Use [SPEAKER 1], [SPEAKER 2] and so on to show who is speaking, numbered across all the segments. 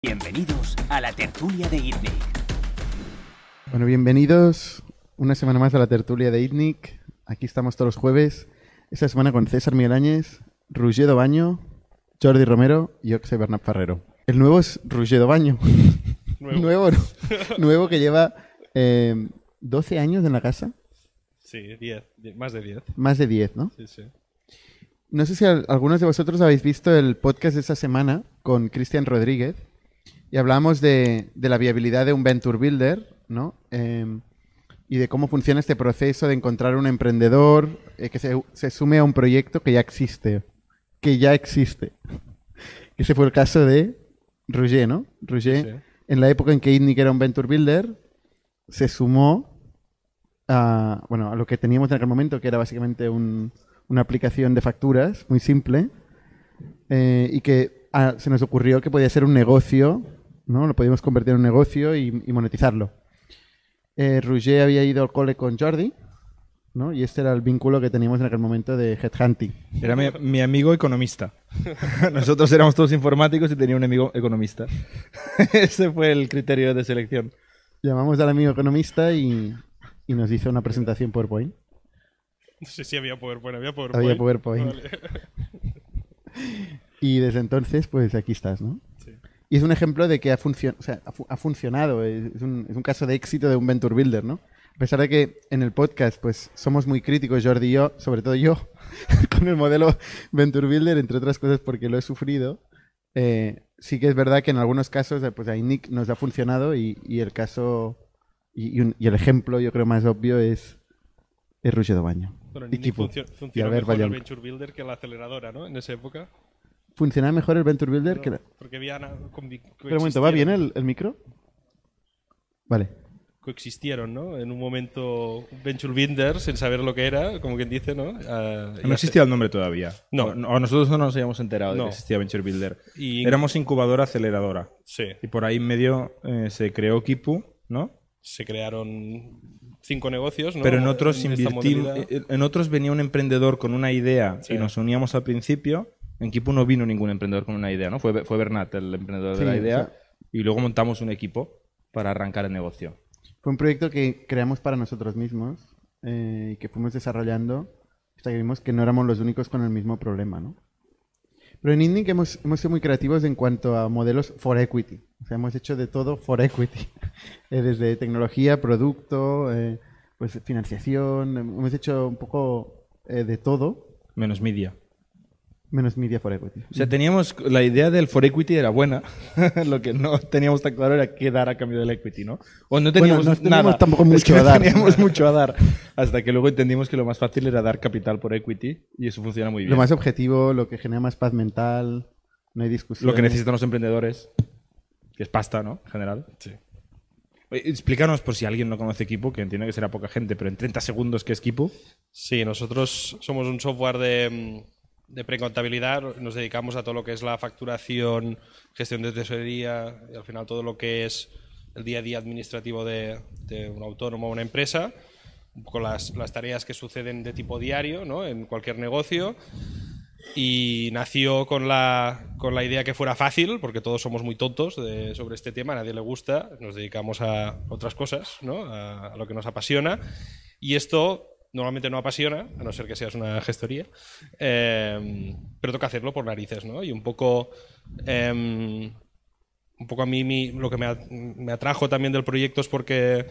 [SPEAKER 1] Bienvenidos a la tertulia de ITNIC.
[SPEAKER 2] Bueno, bienvenidos una semana más a la tertulia de ITNIC. Aquí estamos todos los jueves. Esta semana con César Miguel Áñez, Ruggedo Baño, Jordi Romero y soy Bernat Ferrero. El nuevo es Ruggedo Baño.
[SPEAKER 3] Nuevo.
[SPEAKER 2] nuevo, ¿no? Nuevo que lleva eh, 12 años en la casa.
[SPEAKER 3] Sí, 10, die- más de 10.
[SPEAKER 2] Más de 10, ¿no?
[SPEAKER 3] Sí, sí.
[SPEAKER 2] No sé si al- algunos de vosotros habéis visto el podcast de esta semana con Cristian Rodríguez y hablamos de, de la viabilidad de un Venture Builder, ¿no? Eh, y de cómo funciona este proceso de encontrar un emprendedor eh, que se, se sume a un proyecto que ya existe. Que ya existe. Ese fue el caso de Roger, ¿no? Roger,
[SPEAKER 3] Sí.
[SPEAKER 2] en la época en que ITNIC era un Venture Builder, se sumó a, bueno, a lo que teníamos en aquel momento, que era básicamente un- una aplicación de facturas muy simple, eh, y que ah, se nos ocurrió que podía ser un negocio, ¿no? Lo podíamos convertir en un negocio y, y monetizarlo. Eh, Roger había ido al cole con Jordi, ¿no? Y este era el vínculo que teníamos en aquel momento de headhunting.
[SPEAKER 4] Era mi, mi amigo economista. Nosotros éramos todos informáticos y tenía un amigo economista. Ese fue el criterio de selección.
[SPEAKER 2] Llamamos al amigo economista y, y nos hizo una presentación PowerPoint.
[SPEAKER 3] No sé si había PowerPoint, había PowerPoint.
[SPEAKER 2] Había PowerPoint.
[SPEAKER 3] Vale.
[SPEAKER 2] Y desde entonces, pues aquí estás, ¿no? Y es un ejemplo de que ha, funcio- o sea, ha, fu- ha funcionado, es un, es un caso de éxito de un Venture Builder, ¿no? A pesar de que en el podcast, pues somos muy críticos, Jordi y yo, sobre todo yo, con el modelo Venture Builder, entre otras cosas porque lo he sufrido. eh, sí que es verdad que en algunos casos, eh, pues a Nick nos ha funcionado y, y el caso y, y un- y el ejemplo, yo creo, más obvio es, es Ruggero Baño.
[SPEAKER 3] Bueno,
[SPEAKER 2] Y
[SPEAKER 3] Nick funcio-
[SPEAKER 2] y
[SPEAKER 3] funciona
[SPEAKER 2] Albert
[SPEAKER 3] mejor el. Venture Builder que la aceleradora, ¿no? En esa época.
[SPEAKER 2] ¿Funciona mejor el Venture Builder que la...
[SPEAKER 3] Porque había
[SPEAKER 2] Pero un momento, ¿va bien el, el micro? Vale.
[SPEAKER 3] Coexistieron, ¿no? En un momento Venture Builder, sin saber lo que era, como quien dice, ¿no? Ah,
[SPEAKER 4] No existía el nombre todavía.
[SPEAKER 3] No.
[SPEAKER 4] O, o nosotros no nos habíamos enterado de que existía Venture Builder.
[SPEAKER 3] Y-
[SPEAKER 4] Éramos incubadora aceleradora.
[SPEAKER 3] Sí.
[SPEAKER 4] Y por ahí en medio eh, se creó Kipu, ¿no?
[SPEAKER 3] Se crearon cinco negocios, ¿no?
[SPEAKER 4] Pero en otros
[SPEAKER 3] En.
[SPEAKER 4] En otros venía un emprendedor con una idea
[SPEAKER 3] Sí.
[SPEAKER 4] y nos uníamos al principio. En Kipu no vino ningún emprendedor con una idea, ¿no? Fue, fue Bernat el emprendedor
[SPEAKER 2] Sí,
[SPEAKER 4] de la idea.
[SPEAKER 2] o sea-
[SPEAKER 4] Y luego montamos un equipo para arrancar el negocio.
[SPEAKER 2] Fue un proyecto que creamos para nosotros mismos eh, y que fuimos desarrollando hasta que vimos que no éramos los únicos con el mismo problema, ¿no? Pero en Indic hemos, hemos sido muy creativos en cuanto a modelos for equity. O sea, hemos hecho de todo for equity. Eh, desde tecnología, producto, eh, pues financiación. Hemos hecho un poco de todo,
[SPEAKER 4] Menos media.
[SPEAKER 2] Menos media for equity.
[SPEAKER 4] O sea, teníamos la idea del for equity era buena. Lo que no teníamos tan claro era qué dar a cambio del equity, ¿no? O no teníamos
[SPEAKER 2] no teníamos
[SPEAKER 4] nada.
[SPEAKER 2] tampoco
[SPEAKER 4] Es
[SPEAKER 2] mucho
[SPEAKER 4] que
[SPEAKER 2] a
[SPEAKER 4] no
[SPEAKER 2] dar.
[SPEAKER 4] teníamos mucho a dar. Hasta que luego entendimos que lo más fácil era dar capital por equity y eso funciona muy bien.
[SPEAKER 2] Lo más objetivo, lo que genera más paz mental, no hay discusión.
[SPEAKER 4] Lo que necesitan los emprendedores, que es pasta, ¿no? En general.
[SPEAKER 3] Sí.
[SPEAKER 4] Explícanos por si alguien no conoce Kipu, que entiendo que será poca gente, pero en 30 segundos, ¿qué es Kipu?
[SPEAKER 3] Sí, nosotros somos un software de, mm, de precontabilidad. Nos dedicamos a todo lo que es la facturación, gestión de tesorería y al final todo lo que es el día a día administrativo de, un autónomo o una empresa. Poco las, las tareas que suceden de tipo diario ¿no? en cualquier negocio. Y nació con la, con la idea que fuera fácil, porque todos somos muy tontos sobre este tema, a nadie le gusta, nos dedicamos a otras cosas, ¿no? a lo que nos apasiona. Y esto normalmente no apasiona, a no ser que seas una gestoría, eh, pero toca hacerlo por narices, ¿no? Y un poco, em, un poco a mí mi- lo que me atrajo también del proyecto es porque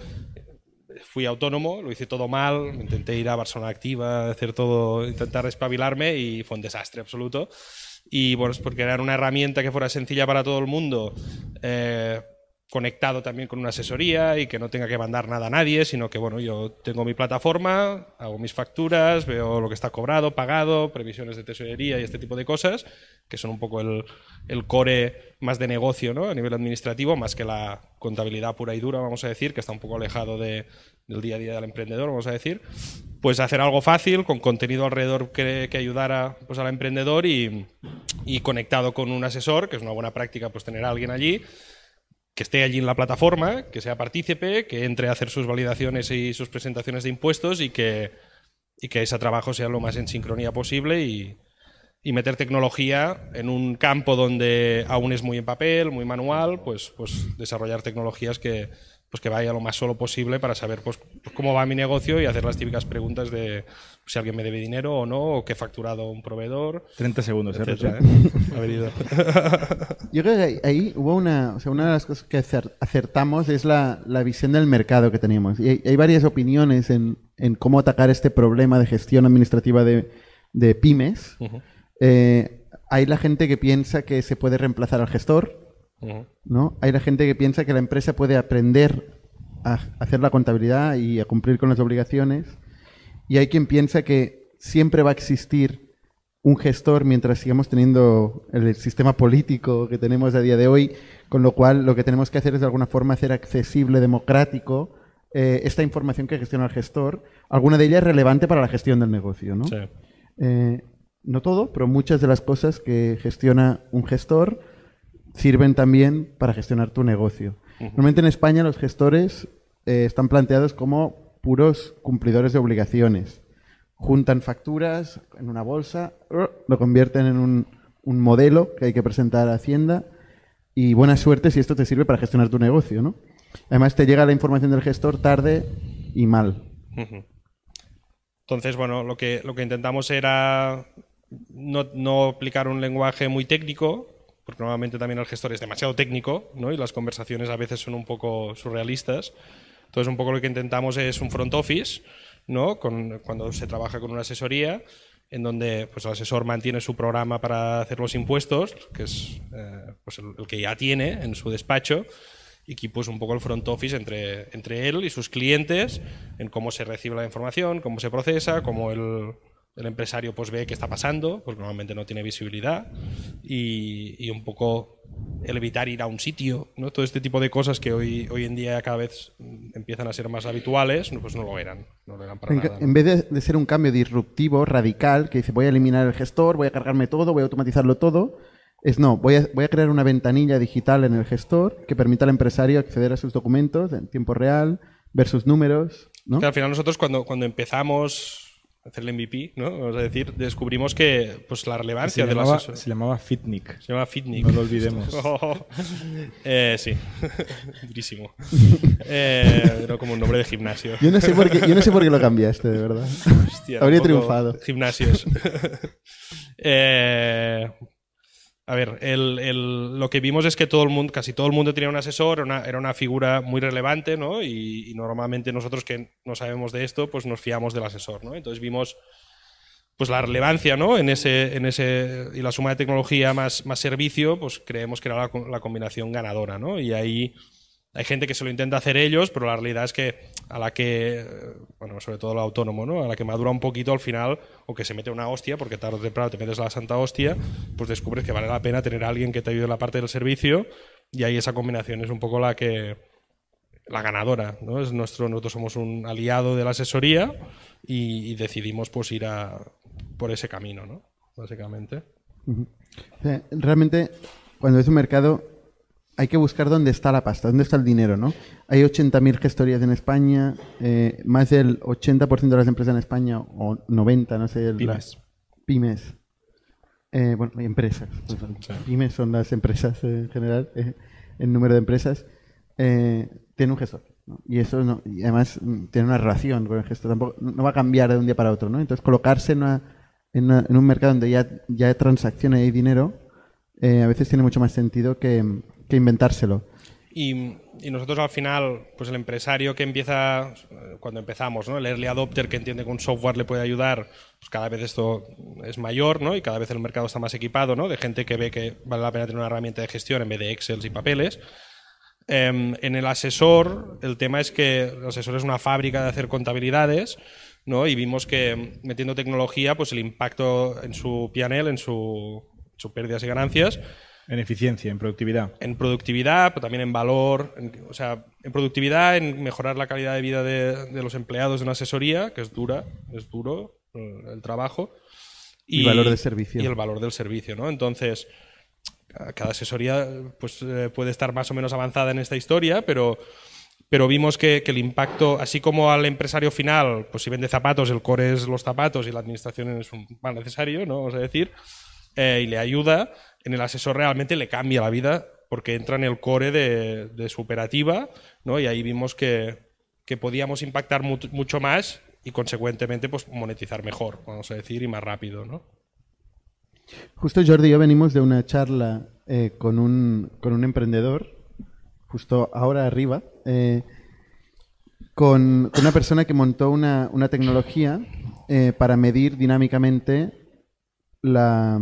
[SPEAKER 3] fui autónomo, lo hice todo mal, intenté ir a Barcelona Activa, hacer todo, intentar espabilarme y fue un desastre absoluto. Y bueno, es porque era una herramienta que fuera sencilla para todo el mundo, eh, conectado también con una asesoría y que no tenga que mandar nada a nadie, sino que bueno, yo tengo mi plataforma, hago mis facturas, veo lo que está cobrado, pagado, previsiones de tesorería y este tipo de cosas, que son un poco el, el core más de negocio ¿no? a nivel administrativo, más que la contabilidad pura y dura, vamos a decir, que está un poco alejado de, del día a día del emprendedor, vamos a decir. Pues hacer algo fácil, con contenido alrededor que, que ayudara pues, al emprendedor y, y conectado con un asesor, que es una buena práctica pues tener a alguien allí que esté allí en la plataforma, que sea partícipe, que entre a hacer sus validaciones y sus presentaciones de impuestos y que, y que ese trabajo sea lo más en sincronía posible y, y meter tecnología en un campo donde aún es muy en papel, muy manual, pues, pues desarrollar tecnologías que, pues que vaya lo más solo posible para saber pues, pues cómo va mi negocio y hacer las típicas preguntas de si alguien me debe dinero o no, o qué he facturado un proveedor.
[SPEAKER 4] 30 segundos, ¿eh?
[SPEAKER 3] etcétera? ¿eh? Ha venido.
[SPEAKER 2] Yo creo que ahí, hubo una, o sea, una de las cosas que acer- acertamos es la, la visión del mercado que teníamos. Y hay, hay varias opiniones en, en cómo atacar este problema de gestión administrativa de, de pymes. Eh, hay la gente que piensa que se puede reemplazar al gestor. ¿No? Hay la gente que piensa que la empresa puede aprender a hacer la contabilidad y a cumplir con las obligaciones. Y hay quien piensa que siempre va a existir un gestor mientras sigamos teniendo el sistema político que tenemos a día de hoy, con lo cual lo que tenemos que hacer es de alguna forma hacer accesible, democrático, eh, esta información que gestiona el gestor. Alguna de ellas es relevante para la gestión del negocio, ¿no?
[SPEAKER 3] Sí.
[SPEAKER 2] Eh, no todo, pero muchas de las cosas que gestiona un gestor sirven también para gestionar tu negocio. Normalmente en España los gestores eh, están planteados como puros cumplidores de obligaciones. Juntan facturas en una bolsa, lo convierten en un, un modelo que hay que presentar a Hacienda y buena suerte si esto te sirve para gestionar tu negocio, ¿no? Además te llega la información del gestor tarde y mal.
[SPEAKER 3] Entonces, bueno, lo que, lo que intentamos era no, no aplicar un lenguaje muy técnico, porque normalmente también el gestor es demasiado técnico, ¿no? Y las conversaciones a veces son un poco surrealistas. Entonces, un poco lo que intentamos es un front office, ¿no? Con- cuando se trabaja con una asesoría, en donde pues, el asesor mantiene su programa para hacer los impuestos, que es eh, pues, el, el que ya tiene en su despacho, y que pues un poco el front office entre, entre él y sus clientes en cómo se recibe la información, cómo se procesa, cómo el, el empresario pues ve qué está pasando, porque normalmente no tiene visibilidad, y, y un poco el evitar ir a un sitio, ¿no? Todo este tipo de cosas que hoy, hoy en día cada vez mm, empiezan a ser más habituales, pues no lo eran, no lo eran para
[SPEAKER 2] En,
[SPEAKER 3] nada. ¿no?
[SPEAKER 2] en vez de, de ser un cambio disruptivo, radical, que dice voy a eliminar el gestor, voy a cargarme todo, voy a automatizarlo todo, es no, voy a, voy a crear una ventanilla digital en el gestor que permita al empresario acceder a sus documentos en tiempo real, ver sus números, ¿no?
[SPEAKER 3] Que al final nosotros cuando, cuando empezamos hacer el MVP, ¿no? Vamos a decir, descubrimos que pues la
[SPEAKER 4] Se
[SPEAKER 3] relevancia de
[SPEAKER 4] llamaba,
[SPEAKER 3] las
[SPEAKER 4] se llamaba Fitnik.
[SPEAKER 3] Se llama Fitnik.
[SPEAKER 4] No lo olvidemos.
[SPEAKER 3] Eh, sí, durísimo. Eh, era como un nombre de gimnasio.
[SPEAKER 2] Yo no sé por qué, yo no sé por qué lo cambiaste, de verdad.
[SPEAKER 3] Hostia,
[SPEAKER 2] Habría triunfado.
[SPEAKER 3] Gimnasios. Eh, a ver, el- el- lo que vimos es que todo el mundo, casi todo el mundo tenía un asesor, una- era una figura muy relevante, ¿no? Y, normalmente nosotros que no sabemos de esto, pues nos fiamos del asesor, ¿no? Entonces vimos pues la relevancia, ¿no? En ese, en ese y la suma de tecnología más, más servicio, pues creemos que era la, la combinación ganadora, ¿no? Y ahí hay gente que se lo intenta hacer ellos, pero la realidad es que a la que, eh, bueno, sobre todo el autónomo, ¿no? A la que madura un poquito al final, o que se mete una hostia, porque tarde o temprano te metes la santa hostia, pues descubres que vale la pena tener a alguien que te ayude en la parte del servicio, y ahí esa combinación es un poco la que la ganadora, ¿no? Es nuestro, nosotros somos un aliado de la asesoría y, decidimos pues ir a por ese camino, ¿no? Básicamente.
[SPEAKER 2] Sea, realmente, cuando es un mercado, hay que buscar dónde está la pasta, dónde está el dinero, ¿no? Hay 80.000 gestorías en España, eh, más del 80% de las empresas en España, o 90, no sé, el-
[SPEAKER 4] Pymes.
[SPEAKER 2] las pymes. Eh, bueno, empresas. pues, Pymes son las empresas eh, en general, eh, el número de empresas. Eh, tiene un gestor. ¿no? Y eso no, y además mm, tiene una relación con el gestor, tampoco, no va a cambiar de un día para otro, ¿no? Entonces colocarse en, una- en, una- en un mercado donde ya, ya hay transacciones y hay dinero, a veces tiene mucho más sentido que, que inventárselo.
[SPEAKER 3] Y, y nosotros al final, pues el empresario que empieza, eh, cuando empezamos, ¿no? El early adopter que entiende que un software le puede ayudar, pues cada vez esto es mayor, ¿no? Y cada vez el mercado está más equipado, ¿no? De gente que ve que vale la pena tener una herramienta de gestión en vez de Excel y papeles. Em, en el asesor, el tema es que el asesor es una fábrica de hacer contabilidades, ¿no? Y vimos que metiendo tecnología, pues el impacto en su P&L, en su, sus pérdidas y ganancias,
[SPEAKER 4] En eficiencia, en productividad.
[SPEAKER 3] en productividad, pero también en valor, en- o sea, en productividad, en mejorar la calidad de vida de, de los empleados de una asesoría, que es dura, es duro eh, el trabajo.
[SPEAKER 2] Y valor de servicio.
[SPEAKER 3] Y el valor del servicio, ¿no? Entonces, ca- cada asesoría pues, eh, puede estar más o menos avanzada en esta historia, pero, pero vimos que, que el impacto, así como al empresario final, pues si vende zapatos, el core es los zapatos y la administración es un mal necesario, ¿no? Vamos a decir. Eh, y le ayuda, en el asesor realmente le cambia la vida porque entra en el core de, de su operativa, ¿no? Y ahí vimos que, que podíamos impactar mu- mucho más y consecuentemente pues monetizar mejor, vamos a decir, y más rápido, ¿no?
[SPEAKER 2] Justo Jordi y yo venimos de una charla eh, con, un, con un emprendedor, justo ahora arriba, eh, con, una persona que montó una, una tecnología para medir dinámicamente la,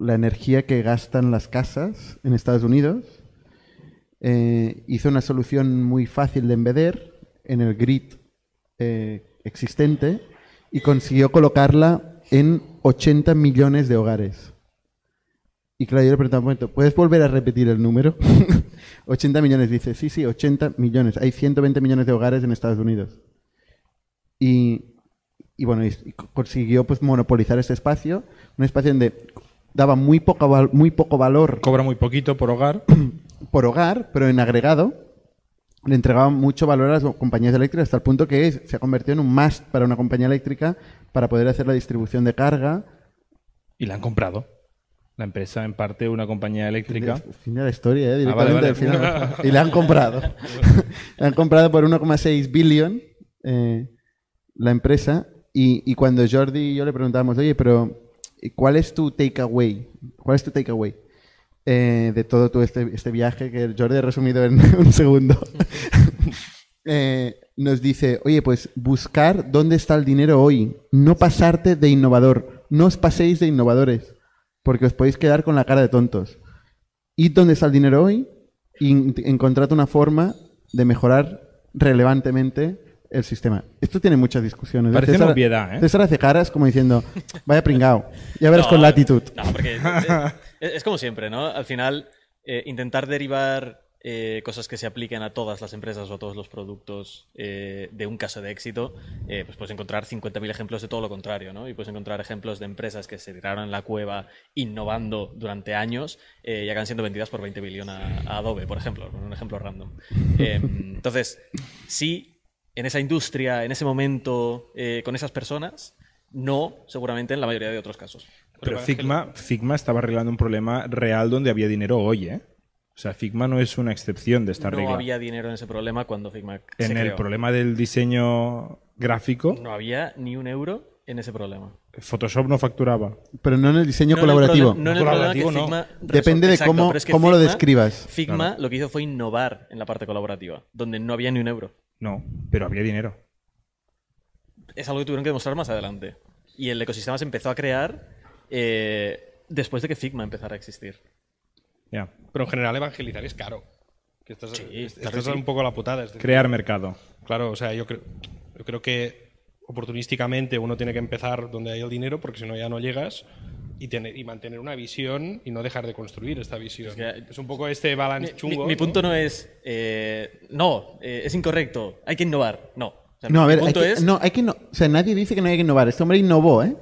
[SPEAKER 2] energía que gastan las casas en Estados Unidos. Eh, hizo una solución muy fácil de embeder en el grid eh, existente y consiguió colocarla en 80 millones de hogares. Y claro, yo le un momento, ¿puedes volver a repetir el número? 80 millones, dice, sí, sí, 80 millones. Hay 120 millones de hogares en Estados Unidos. Y, y bueno, y, y consiguió pues monopolizar este espacio, un espacio donde daba muy poco, muy poco valor
[SPEAKER 4] Cobra muy poquito por hogar.
[SPEAKER 2] por hogar, pero en agregado le entregaban mucho valor a las compañías eléctricas hasta el punto que es- se ha convertido en un must para una compañía eléctrica para poder hacer la distribución de carga.
[SPEAKER 4] Y la han comprado. La empresa, en parte, una compañía eléctrica.
[SPEAKER 2] Fin de la historia, ¿eh?
[SPEAKER 4] Ah, vale,
[SPEAKER 2] Directamente
[SPEAKER 4] vale.
[SPEAKER 2] al final. Y le han comprado. le han comprado por 1,6 billón eh, la empresa. Y, y cuando Jordi y yo le preguntábamos, oye, pero ¿y ¿cuál es tu takeaway? ¿Cuál es tu takeaway? eh, de todo, todo este, este viaje que Jordi ha resumido en un segundo. Eh, nos dice, oye, pues buscar dónde está el dinero hoy, no pasarte de innovador, no os paséis de innovadores, porque os podéis quedar con la cara de tontos. Id dónde está el dinero hoy y en- encontrad una forma de mejorar relevantemente el sistema. Esto tiene muchas discusiones.
[SPEAKER 4] Parece una
[SPEAKER 2] César-
[SPEAKER 4] obviedad, ¿eh?
[SPEAKER 2] César hace caras como diciendo, vaya pringao, ya verás
[SPEAKER 5] No,
[SPEAKER 2] con latitud.
[SPEAKER 5] No, porque es, es como siempre, ¿no? Al final, eh, intentar derivar eh, cosas que se apliquen a todas las empresas o a todos los productos eh, de un caso de éxito, eh, pues puedes encontrar 50.000 ejemplos de todo lo contrario, ¿no? Y puedes encontrar ejemplos de empresas que se tiraron en la cueva innovando durante años eh, y acaban siendo vendidas por 20 billones a, a Adobe, por ejemplo, un ejemplo random. Eh, entonces, sí, en esa industria, en ese momento, eh, con esas personas, no seguramente en la mayoría de otros casos.
[SPEAKER 4] Pero Figma, Figma estaba arreglando un problema real donde había dinero hoy, ¿eh? O sea, Figma no es una excepción de esta
[SPEAKER 5] no
[SPEAKER 4] regla.
[SPEAKER 5] había dinero en ese problema cuando Figma se
[SPEAKER 4] en el
[SPEAKER 5] creó.
[SPEAKER 4] problema del diseño gráfico,
[SPEAKER 5] No había ni un euro en ese problema.
[SPEAKER 4] Photoshop no facturaba.
[SPEAKER 2] Pero no en el diseño
[SPEAKER 5] No en el
[SPEAKER 2] colaborativo.
[SPEAKER 5] no en el que
[SPEAKER 4] Colaborativo, no.
[SPEAKER 2] Depende de cómo-
[SPEAKER 5] pero es que
[SPEAKER 2] cómo lo describas.
[SPEAKER 5] Figma
[SPEAKER 4] Claro.
[SPEAKER 5] lo que hizo fue innovar en la parte colaborativa, donde no había ni un euro.
[SPEAKER 4] No, pero había dinero.
[SPEAKER 5] Es algo que tuvieron que demostrar más adelante. Y el ecosistema se empezó a crear eh, después de que Figma empezara a existir.
[SPEAKER 4] Ya.
[SPEAKER 3] Pero en general evangelizar es caro. Que esta es,
[SPEAKER 5] Sí,
[SPEAKER 3] esta
[SPEAKER 5] claro
[SPEAKER 3] es
[SPEAKER 5] que sí.
[SPEAKER 3] un poco la putada. es decir,
[SPEAKER 4] Crear mercado.
[SPEAKER 3] Claro, o sea, yo creo, yo creo que oportunísticamente uno tiene que empezar donde hay el dinero porque si no ya no llegas y, tener, y mantener una visión y no dejar de construir esta visión.
[SPEAKER 5] Es que-
[SPEAKER 3] es un poco este balance
[SPEAKER 5] Mi,
[SPEAKER 3] chungo.
[SPEAKER 5] mi punto no es, eh, no, eh, es incorrecto, hay que innovar. No. O sea,
[SPEAKER 2] No, a ver, hay que,
[SPEAKER 5] es,
[SPEAKER 2] no, hay que no, o sea, nadie dice que no hay que innovar. Este hombre innovó, ¿eh?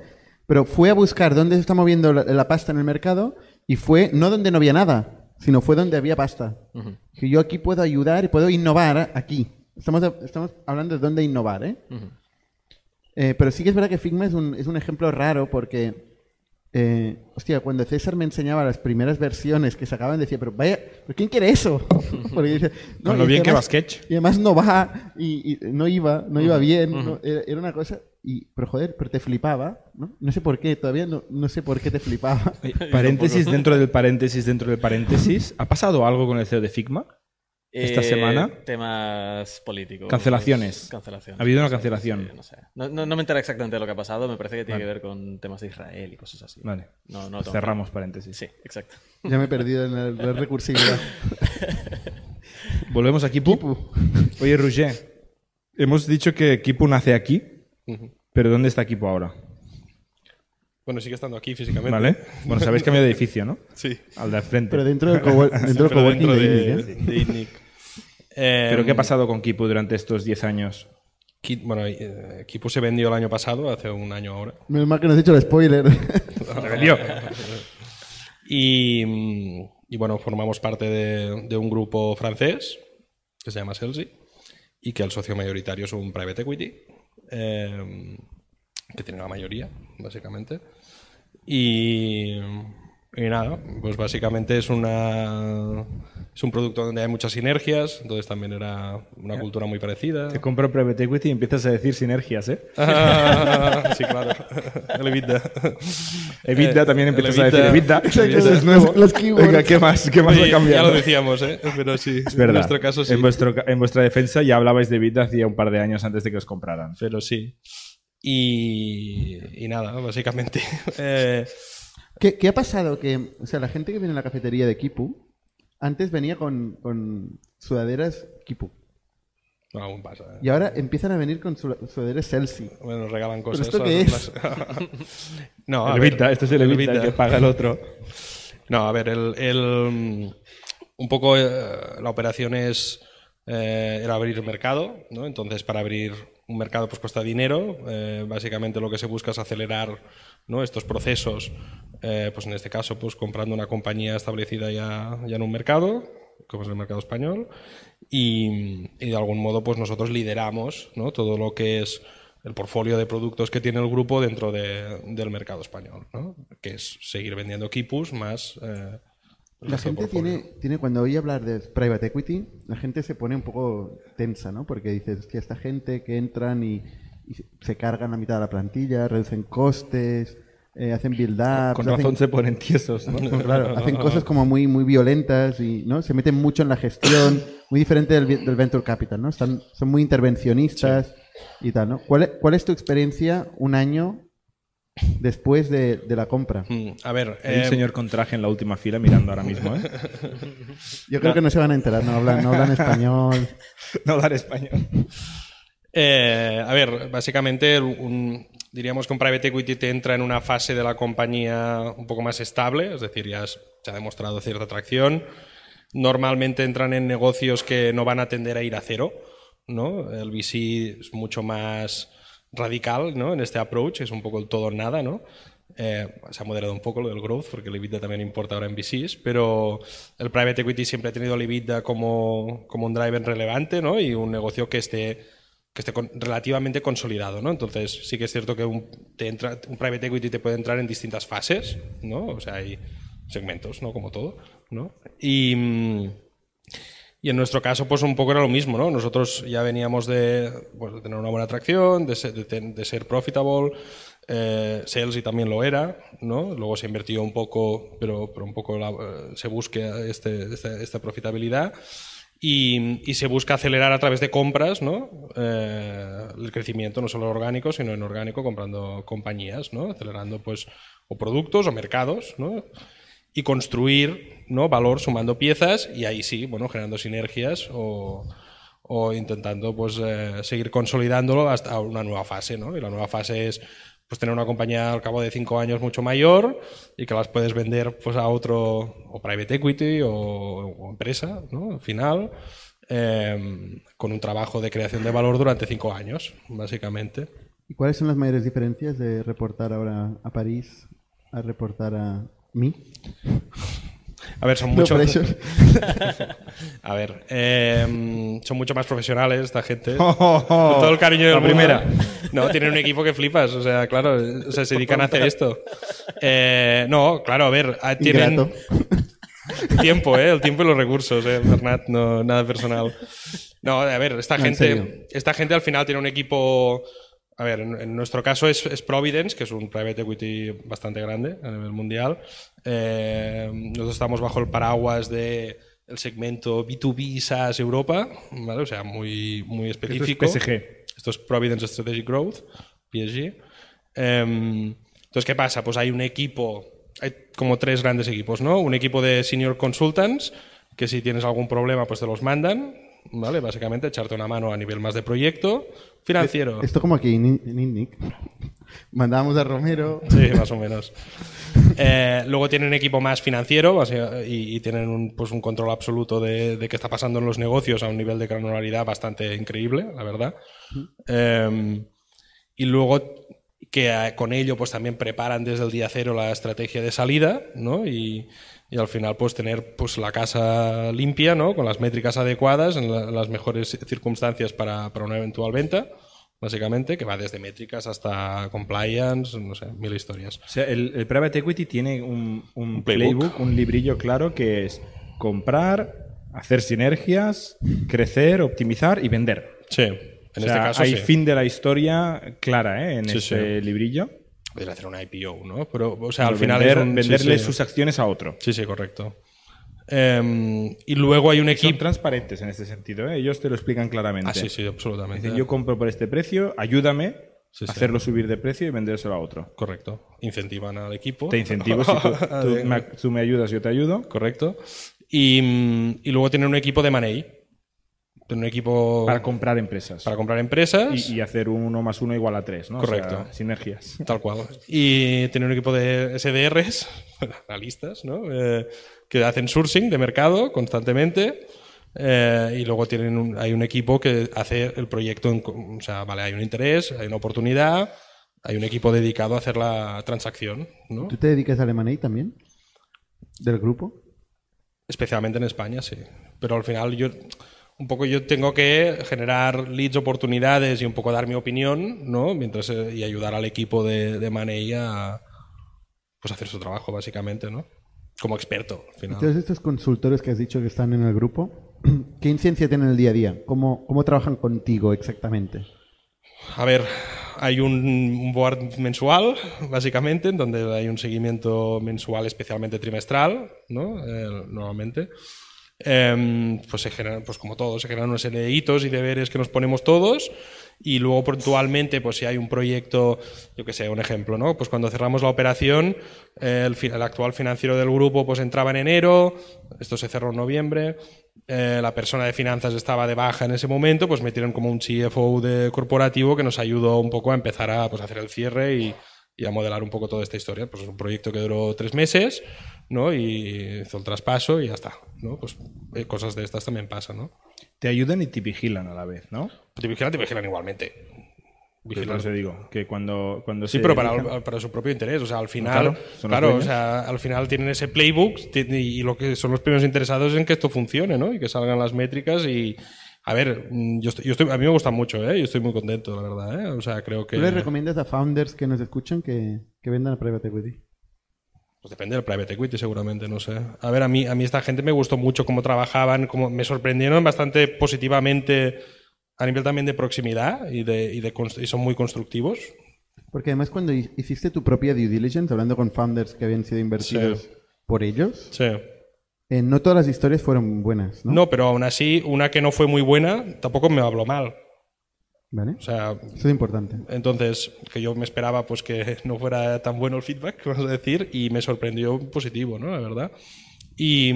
[SPEAKER 2] Pero fue a buscar dónde se está moviendo la, la pasta en el mercado y fue no donde no había nada, sino fue donde había pasta. Que yo aquí puedo ayudar y puedo innovar aquí. Estamos, estamos hablando de dónde innovar, ¿eh? Eh, pero sí que es verdad que Figma es un, es un ejemplo raro porque, eh, hostia, cuando César me enseñaba las primeras versiones que sacaban, decía, pero vaya, ¿pero quién quiere eso? Porque dice,
[SPEAKER 4] Con
[SPEAKER 2] y
[SPEAKER 4] lo bien que va
[SPEAKER 2] además-
[SPEAKER 4] Sketch.
[SPEAKER 2] Y además no va, y, y no iba, no iba bien, no- era, era una cosa, y, pero joder, pero te flipaba, ¿no? No sé por qué, todavía no, no sé por qué te flipaba.
[SPEAKER 4] Paréntesis dentro del paréntesis dentro del paréntesis. ¿Ha pasado algo con el CEO de Figma? Esta
[SPEAKER 5] eh,
[SPEAKER 4] semana.
[SPEAKER 5] Temas políticos.
[SPEAKER 4] Cancelaciones.
[SPEAKER 5] Cancelaciones.
[SPEAKER 4] Ha habido una cancelación.
[SPEAKER 5] sí, no sé. No, no- no me entero exactamente de lo que ha pasado, me parece que tiene que ver con temas de Israel y cosas así.
[SPEAKER 4] Vale.
[SPEAKER 5] No, no lo tengo
[SPEAKER 4] Cerramos paréntesis.
[SPEAKER 5] Sí, exacto.
[SPEAKER 2] Ya me he perdido en la, la recursividad.
[SPEAKER 4] Volvemos a Kipu. Oye, Roger, hemos dicho que Kipu nace aquí, pero ¿dónde está Kipu ahora?
[SPEAKER 3] Bueno, sigue estando aquí físicamente.
[SPEAKER 4] ¿Vale? Bueno, sabéis que cambiado de edificio, ¿no?
[SPEAKER 3] Sí.
[SPEAKER 4] Al de al frente.
[SPEAKER 2] Pero dentro del, cowo- dentro del
[SPEAKER 3] dentro
[SPEAKER 2] de
[SPEAKER 3] de,
[SPEAKER 2] ¿eh?
[SPEAKER 3] de. Eh,
[SPEAKER 4] ¿Pero qué ha pasado con Kipu durante estos 10 años?
[SPEAKER 3] Ki- Bueno, eh, Kipu se vendió el año pasado, hace un año ahora.
[SPEAKER 2] Menos mal que nos has hecho el spoiler.
[SPEAKER 4] Se vendió.
[SPEAKER 3] Y, y bueno, formamos parte de, de un grupo francés que se llama Celsi y que el socio mayoritario es un private equity, eh, que tiene la mayoría, básicamente. Y, y nada, pues básicamente es una es un producto donde hay muchas sinergias, entonces también era una cultura muy parecida.
[SPEAKER 4] Te compro Private Equity y empiezas a decir sinergias, ¿eh?
[SPEAKER 3] Ah, sí, claro. El EBITDA.
[SPEAKER 4] Evita
[SPEAKER 3] Eh,
[SPEAKER 4] también
[SPEAKER 3] el
[SPEAKER 4] empiezas a decir.
[SPEAKER 3] Evita.
[SPEAKER 4] Eso es nuevo.
[SPEAKER 2] Los-.
[SPEAKER 4] Venga, ¿qué más? ¿Qué más
[SPEAKER 3] Sí,
[SPEAKER 4] ha
[SPEAKER 3] ya
[SPEAKER 4] cambiado?
[SPEAKER 3] lo decíamos, ¿eh? pero sí.
[SPEAKER 4] Es verdad.
[SPEAKER 3] En nuestro caso sí.
[SPEAKER 4] En, vuestro ca- en vuestra defensa ya hablabais de Evita hacía un par de años antes de que os compraran.
[SPEAKER 3] Pero sí. Y, y nada, básicamente. Eh,
[SPEAKER 2] ¿Qué, qué ha pasado? Que, o sea, la gente que viene a la cafetería de Kipu, antes venía con, con sudaderas Kipu.
[SPEAKER 3] no, aún pasa. ¿eh?
[SPEAKER 2] Y ahora empiezan a venir con su- sudaderas Celsi.
[SPEAKER 3] Bueno, nos regalan cosas.
[SPEAKER 2] esto
[SPEAKER 3] son
[SPEAKER 2] qué es?
[SPEAKER 3] las- no, a
[SPEAKER 4] el
[SPEAKER 3] ver,
[SPEAKER 4] este es el Evita, el que paga el otro.
[SPEAKER 3] No, a ver, el, el, mm, un poco eh, la operación es eh, era abrir el mercado, ¿no? Entonces, para abrir un mercado pues cuesta dinero. Eh, básicamente lo que se busca es acelerar ¿no? estos procesos, eh, pues en este caso, pues comprando una compañía establecida ya, ya en un mercado, como es el mercado español, y, de algún modo pues nosotros lideramos ¿no? todo lo que es el portfolio de productos que tiene el grupo dentro de- del mercado español, ¿no? que es seguir vendiendo Kipus más... eh,
[SPEAKER 2] La gente tiene, tiene, cuando oye hablar de private equity, la gente se pone un poco tensa, ¿no? Porque dices, hostia, esta gente que entran y, y se- cargan la mitad de la plantilla, reducen costes, eh, hacen build-up.
[SPEAKER 4] Con
[SPEAKER 2] hacen-
[SPEAKER 4] razón se ponen tiesos, ¿no?
[SPEAKER 2] Claro, hacen cosas como muy, muy violentas y ¿no? se meten mucho en la gestión, muy diferente del, del venture capital, ¿no? Están, son muy intervencionistas y tal, ¿no? ¿Cuál cuál es tu experiencia un año después de, de la compra?
[SPEAKER 3] Mm, A ver,
[SPEAKER 4] Hay un
[SPEAKER 3] eh,
[SPEAKER 4] señor con traje en la última fila mirando ahora mismo, ¿eh?
[SPEAKER 2] Yo creo que no se van a enterar, no hablan, no hablan español.
[SPEAKER 4] No hablar español.
[SPEAKER 3] Eh, a ver, básicamente un- diríamos que un private equity te entra en una fase de la compañía un poco más estable, es decir, ya es- se ha demostrado cierta atracción. Normalmente entran en negocios que no van a tender a ir a cero, ¿no? El VC es mucho más radical, ¿no? En este approach, es un poco el todo o nada, ¿no? Eh, se ha moderado un poco lo del growth, porque el EBITDA también importa ahora en VCs, pero el private equity siempre ha tenido el EBITDA como, como un driver relevante, ¿no? Y un negocio que esté que esté con- relativamente consolidado, ¿no? Entonces sí que es cierto que un, te entra, un private equity te puede entrar en distintas fases, ¿no? O sea, hay segmentos, ¿no? Como todo, ¿no? Y, mm, y en nuestro caso, pues un poco era lo mismo, ¿no? Nosotros ya veníamos de, pues, de tener una buena atracción, de ser, de de ser profitable, eh, sales y también lo era, ¿no? Luego se invirtió un poco, pero, pero un poco la- eh, se busca este, esta, esta profitabilidad y, y se busca acelerar a través de compras, ¿no? Eh, el crecimiento no solo orgánico, sino inorgánico, comprando compañías, ¿no? Acelerando, pues, o productos o mercados, ¿no? Y construir valor sumando piezas y ahí sí, bueno, generando sinergias o, intentando pues eh, seguir consolidándolo hasta una nueva fase, ¿no? Y la nueva fase es pues tener una compañía al cabo de cinco años mucho mayor y que las puedes vender pues a otro o private equity o, empresa, ¿no? Al final eh, con un trabajo de creación de valor durante cinco años, básicamente.
[SPEAKER 2] ¿Y cuáles son las mayores diferencias de reportar ahora a París a reportar a mí?
[SPEAKER 3] A ver, son mucho. A ver, eh, son mucho más profesionales esta gente.
[SPEAKER 4] Oh, oh, oh.
[SPEAKER 3] Con todo el cariño del
[SPEAKER 4] La primera.
[SPEAKER 3] No, tienen un equipo que flipas. O sea, claro, o sea, se dedican a hacer esto. Eh, no, claro, a ver, ah, tienen
[SPEAKER 2] Ingrato.
[SPEAKER 3] tiempo, ¿eh? El tiempo y los recursos, ¿eh? Bernat, no, nada personal. No, a ver, esta
[SPEAKER 2] No,
[SPEAKER 3] gente, esta gente al final tiene un equipo. A ver, en, en nuestro caso es, es Providence, que es un private equity bastante grande a nivel mundial. Eh, nosotros estamos bajo el paraguas de el segmento B2B SaaS Europa, ¿vale? O sea, muy, muy
[SPEAKER 4] Esto es
[SPEAKER 3] específico.
[SPEAKER 4] PSG.
[SPEAKER 3] Esto es Providence Strategic Growth, PSG. Em, entonces, ¿qué pasa? Pues hay un equipo, hay como tres grandes equipos, ¿no? Un equipo de senior consultants, que si tienes algún problema, pues te los mandan, ¿vale? Básicamente, echarte una mano a nivel más de proyecto. Financiero.
[SPEAKER 2] Esto como aquí en INNIC. Mandábamos a Romero.
[SPEAKER 3] Sí, más o menos. Eh, luego tienen un equipo más financiero y, y tienen un, pues un control absoluto de, de qué está pasando en los negocios a un nivel de granularidad bastante increíble, la verdad. Eh, y luego que eh, con ello pues también preparan desde el día cero la estrategia de salida, ¿no? Y, y al final pues tener pues la casa limpia, ¿no? Con las métricas adecuadas en la- las mejores circunstancias para, para una eventual venta, básicamente, que va desde métricas hasta compliance, no sé, mil historias.
[SPEAKER 4] O sea, el, el Private Equity tiene un, un
[SPEAKER 3] Un playbook.
[SPEAKER 4] playbook, un librillo claro que es comprar, hacer sinergias, crecer, optimizar y vender.
[SPEAKER 3] Sí, en
[SPEAKER 4] O
[SPEAKER 3] este caso
[SPEAKER 4] hay
[SPEAKER 3] sí.
[SPEAKER 4] fin de la historia clara ¿eh? en
[SPEAKER 3] Sí,
[SPEAKER 4] ese librillo.
[SPEAKER 3] Podría hacer una IPO, ¿no? Pero, o sea, al final es un-
[SPEAKER 4] venderle
[SPEAKER 3] sí.
[SPEAKER 4] sus acciones a otro.
[SPEAKER 3] Sí, sí, correcto. Em, y luego hay un
[SPEAKER 4] Son
[SPEAKER 3] equipo...
[SPEAKER 4] transparentes en este sentido. ¿eh? Ellos te lo explican claramente.
[SPEAKER 3] Ah, sí, sí, absolutamente.
[SPEAKER 4] Dicen, yo compro por este precio, ayúdame
[SPEAKER 3] Sí,
[SPEAKER 4] a hacerlo subir de precio y vendérselo a otro.
[SPEAKER 3] Correcto. Incentivan al equipo.
[SPEAKER 4] Te incentivo, si tú, tú me, tú me ayudas, yo te ayudo.
[SPEAKER 3] Correcto. Y, mm, y luego tienen un equipo de money. Un equipo
[SPEAKER 4] Para comprar empresas.
[SPEAKER 3] para comprar empresas.
[SPEAKER 4] y, y hacer uno más uno igual a tres, ¿no? O sea,
[SPEAKER 3] Correcto.
[SPEAKER 4] sinergias.
[SPEAKER 3] Tal cual. Y tienen un equipo de SDRs, analistas, ¿no? Eh, que hacen sourcing de mercado constantemente. Eh, y luego tienen un- hay un equipo que hace el proyecto. en o sea, vale, hay un interés, hay una oportunidad, hay un equipo dedicado a hacer la transacción, ¿no?
[SPEAKER 2] ¿Tú te dedicas al M&A también? ¿Del grupo?
[SPEAKER 3] Especialmente en España, sí. Pero al final yo un poco yo tengo que generar leads, oportunidades y un poco dar mi opinión, ¿no? Mientras eh, y ayudar al equipo de, de Money a pues hacer su trabajo básicamente, ¿no? Como experto, al final.
[SPEAKER 2] Todos estos consultores que has dicho que están en el grupo, ¿qué incidencia tienen en el día a día? ¿Cómo, cómo trabajan contigo exactamente?
[SPEAKER 3] A ver, hay un, un board mensual, básicamente, en donde hay un seguimiento mensual, especialmente trimestral, ¿no? Eh, normalmente. Em, pues se generan, pues como todo, se generan una serie hitos y deberes que nos ponemos todos y luego puntualmente, pues si hay un proyecto, yo que sé, un ejemplo, ¿no? Pues cuando cerramos la operación, eh, el, el actual financiero del grupo pues entraba en enero, esto se cerró en noviembre, eh, la persona de finanzas estaba de baja en ese momento, pues metieron como un CFO de corporativo que nos ayudó un poco a empezar a pues, hacer el cierre y, y a modelar un poco toda esta historia. Pues es un proyecto que duró tres meses, ¿no? Y hizo el traspaso y ya está, ¿no? Pues eh, cosas de estas también pasan, ¿no?
[SPEAKER 4] Te ayudan y te vigilan a la vez, ¿no?
[SPEAKER 3] Te vigilan, te vigilan igualmente. Vigilan.
[SPEAKER 4] eso digo, que cuando, cuando
[SPEAKER 3] Sí,
[SPEAKER 4] se
[SPEAKER 3] pero para, para su propio interés. O sea, al final,
[SPEAKER 4] Claro,
[SPEAKER 3] claro, o sea, al final tienen ese playbook y lo que son los primeros interesados en que esto funcione, ¿no? Y que salgan las métricas y a ver, mm, yo estoy, yo estoy- a mí me gusta mucho, ¿eh? Yo estoy muy contento, la verdad, ¿eh? O sea, creo que
[SPEAKER 2] ¿Tú les recomiendas a founders que nos escuchan que, que vendan a Private Equity?
[SPEAKER 3] pues depende del private equity, seguramente, no sé. A ver, a mí, a mí esta gente me gustó mucho cómo trabajaban, cómo me sorprendieron bastante positivamente a nivel también de proximidad y, de, y, de y son muy constructivos.
[SPEAKER 2] Porque además cuando hi- hiciste tu propia due diligence, hablando con founders que habían sido invertidos
[SPEAKER 3] Sí.
[SPEAKER 2] por ellos,
[SPEAKER 3] Sí.
[SPEAKER 2] Eh, no todas las historias fueron buenas, ¿no?
[SPEAKER 3] No, pero aún así, una que no fue muy buena tampoco me habló mal.
[SPEAKER 2] ¿Vale?
[SPEAKER 3] O sea,
[SPEAKER 2] Eso es importante.
[SPEAKER 3] entonces, que yo me esperaba pues que no fuera tan bueno el feedback, vamos a decir, y me sorprendió positivo, ¿no? La verdad. Y,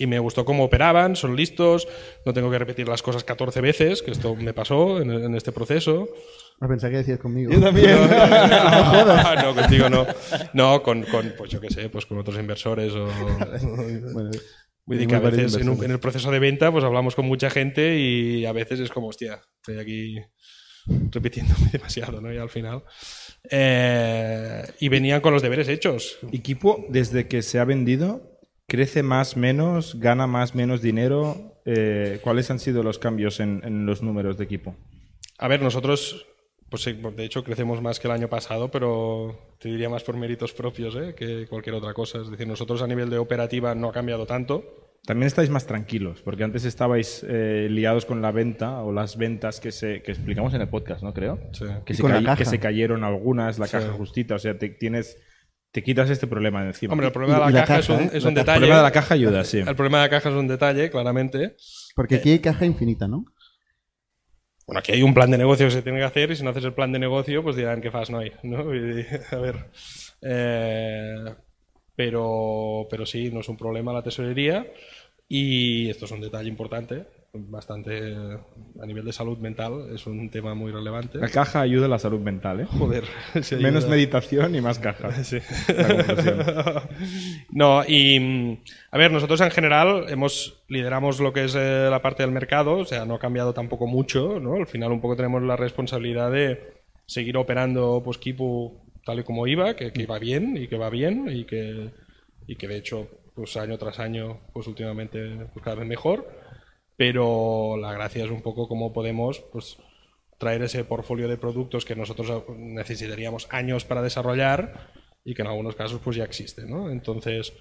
[SPEAKER 3] y me gustó cómo operaban, son listos, no tengo que repetir las cosas 14 veces, que esto me pasó en, en este proceso.
[SPEAKER 2] A pensar que decías conmigo.
[SPEAKER 3] No, no, contigo no. No, con, con, pues yo qué sé, pues con otros inversores o...
[SPEAKER 2] Bueno,
[SPEAKER 3] que a veces en, un-
[SPEAKER 2] inversores.
[SPEAKER 3] en el proceso de venta pues hablamos con mucha gente y a veces es como, hostia, estoy aquí repitiéndome demasiado, ¿no? Y al final... eh, y venían con los deberes hechos.
[SPEAKER 4] Equipo, desde que se ha vendido, crece más, menos, gana más, menos dinero. Eh, ¿Cuáles han sido los cambios en, en los números de equipo?
[SPEAKER 3] A ver, nosotros, pues sí, de hecho crecemos más que el año pasado, pero te diría más por méritos propios ¿eh? que cualquier otra cosa. Es decir, nosotros a nivel de operativa no ha cambiado tanto.
[SPEAKER 4] También estáis más tranquilos, porque antes estabais eh, liados con la venta o las ventas que, se, que explicamos en el podcast, ¿no creo?
[SPEAKER 3] Sí.
[SPEAKER 4] Que, se
[SPEAKER 2] con la
[SPEAKER 4] cay-
[SPEAKER 2] caja.
[SPEAKER 4] que se cayeron algunas, la caja justita, o sea, te, tienes, te quitas este problema de encima.
[SPEAKER 3] Hombre, el problema de la, caja, es un,
[SPEAKER 2] ¿eh?
[SPEAKER 3] es
[SPEAKER 2] La
[SPEAKER 3] un
[SPEAKER 2] caja.
[SPEAKER 4] el
[SPEAKER 3] detalle.
[SPEAKER 4] problema de la caja ayuda, sí.
[SPEAKER 3] El problema de la caja es un detalle, claramente.
[SPEAKER 2] Porque aquí hay caja infinita, ¿no?
[SPEAKER 3] Bueno, aquí hay un plan de negocio que se tiene que hacer y si no haces el plan de negocio, pues dirán que fas no hay, ¿no? A ver, eh, pero, pero sí, no es un problema la tesorería y esto es un detalle importante, bastante a nivel de salud mental, es un tema muy relevante.
[SPEAKER 4] La caja ayuda a la salud mental, ¿eh?
[SPEAKER 3] Joder,
[SPEAKER 4] Menos meditación y más caja.
[SPEAKER 3] Sí. No, y a ver, nosotros en general hemos lideramos lo que es eh, la parte del mercado, o sea, no ha cambiado tampoco mucho, ¿no? Al final un poco tenemos la responsabilidad de seguir operando pues Kipu tal y como iba, que, que iba bien y que va bien y que, y que de hecho pues año tras año pues últimamente pues, cada vez mejor, pero la gracia es un poco cómo podemos pues traer ese portfolio de productos que nosotros necesitaríamos años para desarrollar y que en algunos casos pues ya existen, ¿no? Entonces,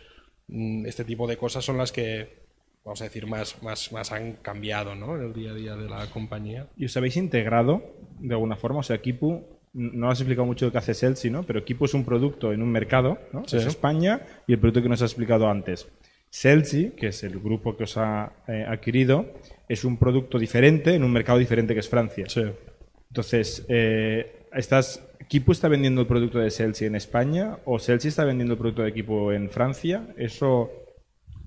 [SPEAKER 3] mm, este tipo de cosas son las que, vamos a decir, más, más, más han cambiado, ¿no? En el día a día de la compañía.
[SPEAKER 4] ¿Y os habéis integrado de alguna forma? O sea, Kipu, no has explicado mucho lo que hace Celsi, ¿no? Pero Kipu es un producto en un mercado, ¿no?
[SPEAKER 3] Sí.
[SPEAKER 4] Es España y el producto que nos has explicado antes. Celsi, que es el grupo que os ha eh, adquirido, es un producto diferente en un mercado diferente que es Francia.
[SPEAKER 3] Sí.
[SPEAKER 4] Entonces, eh, estás, ¿Kipu está vendiendo el producto de Celsi en España o Celsi está vendiendo el producto de Kipu en Francia? ¿Eso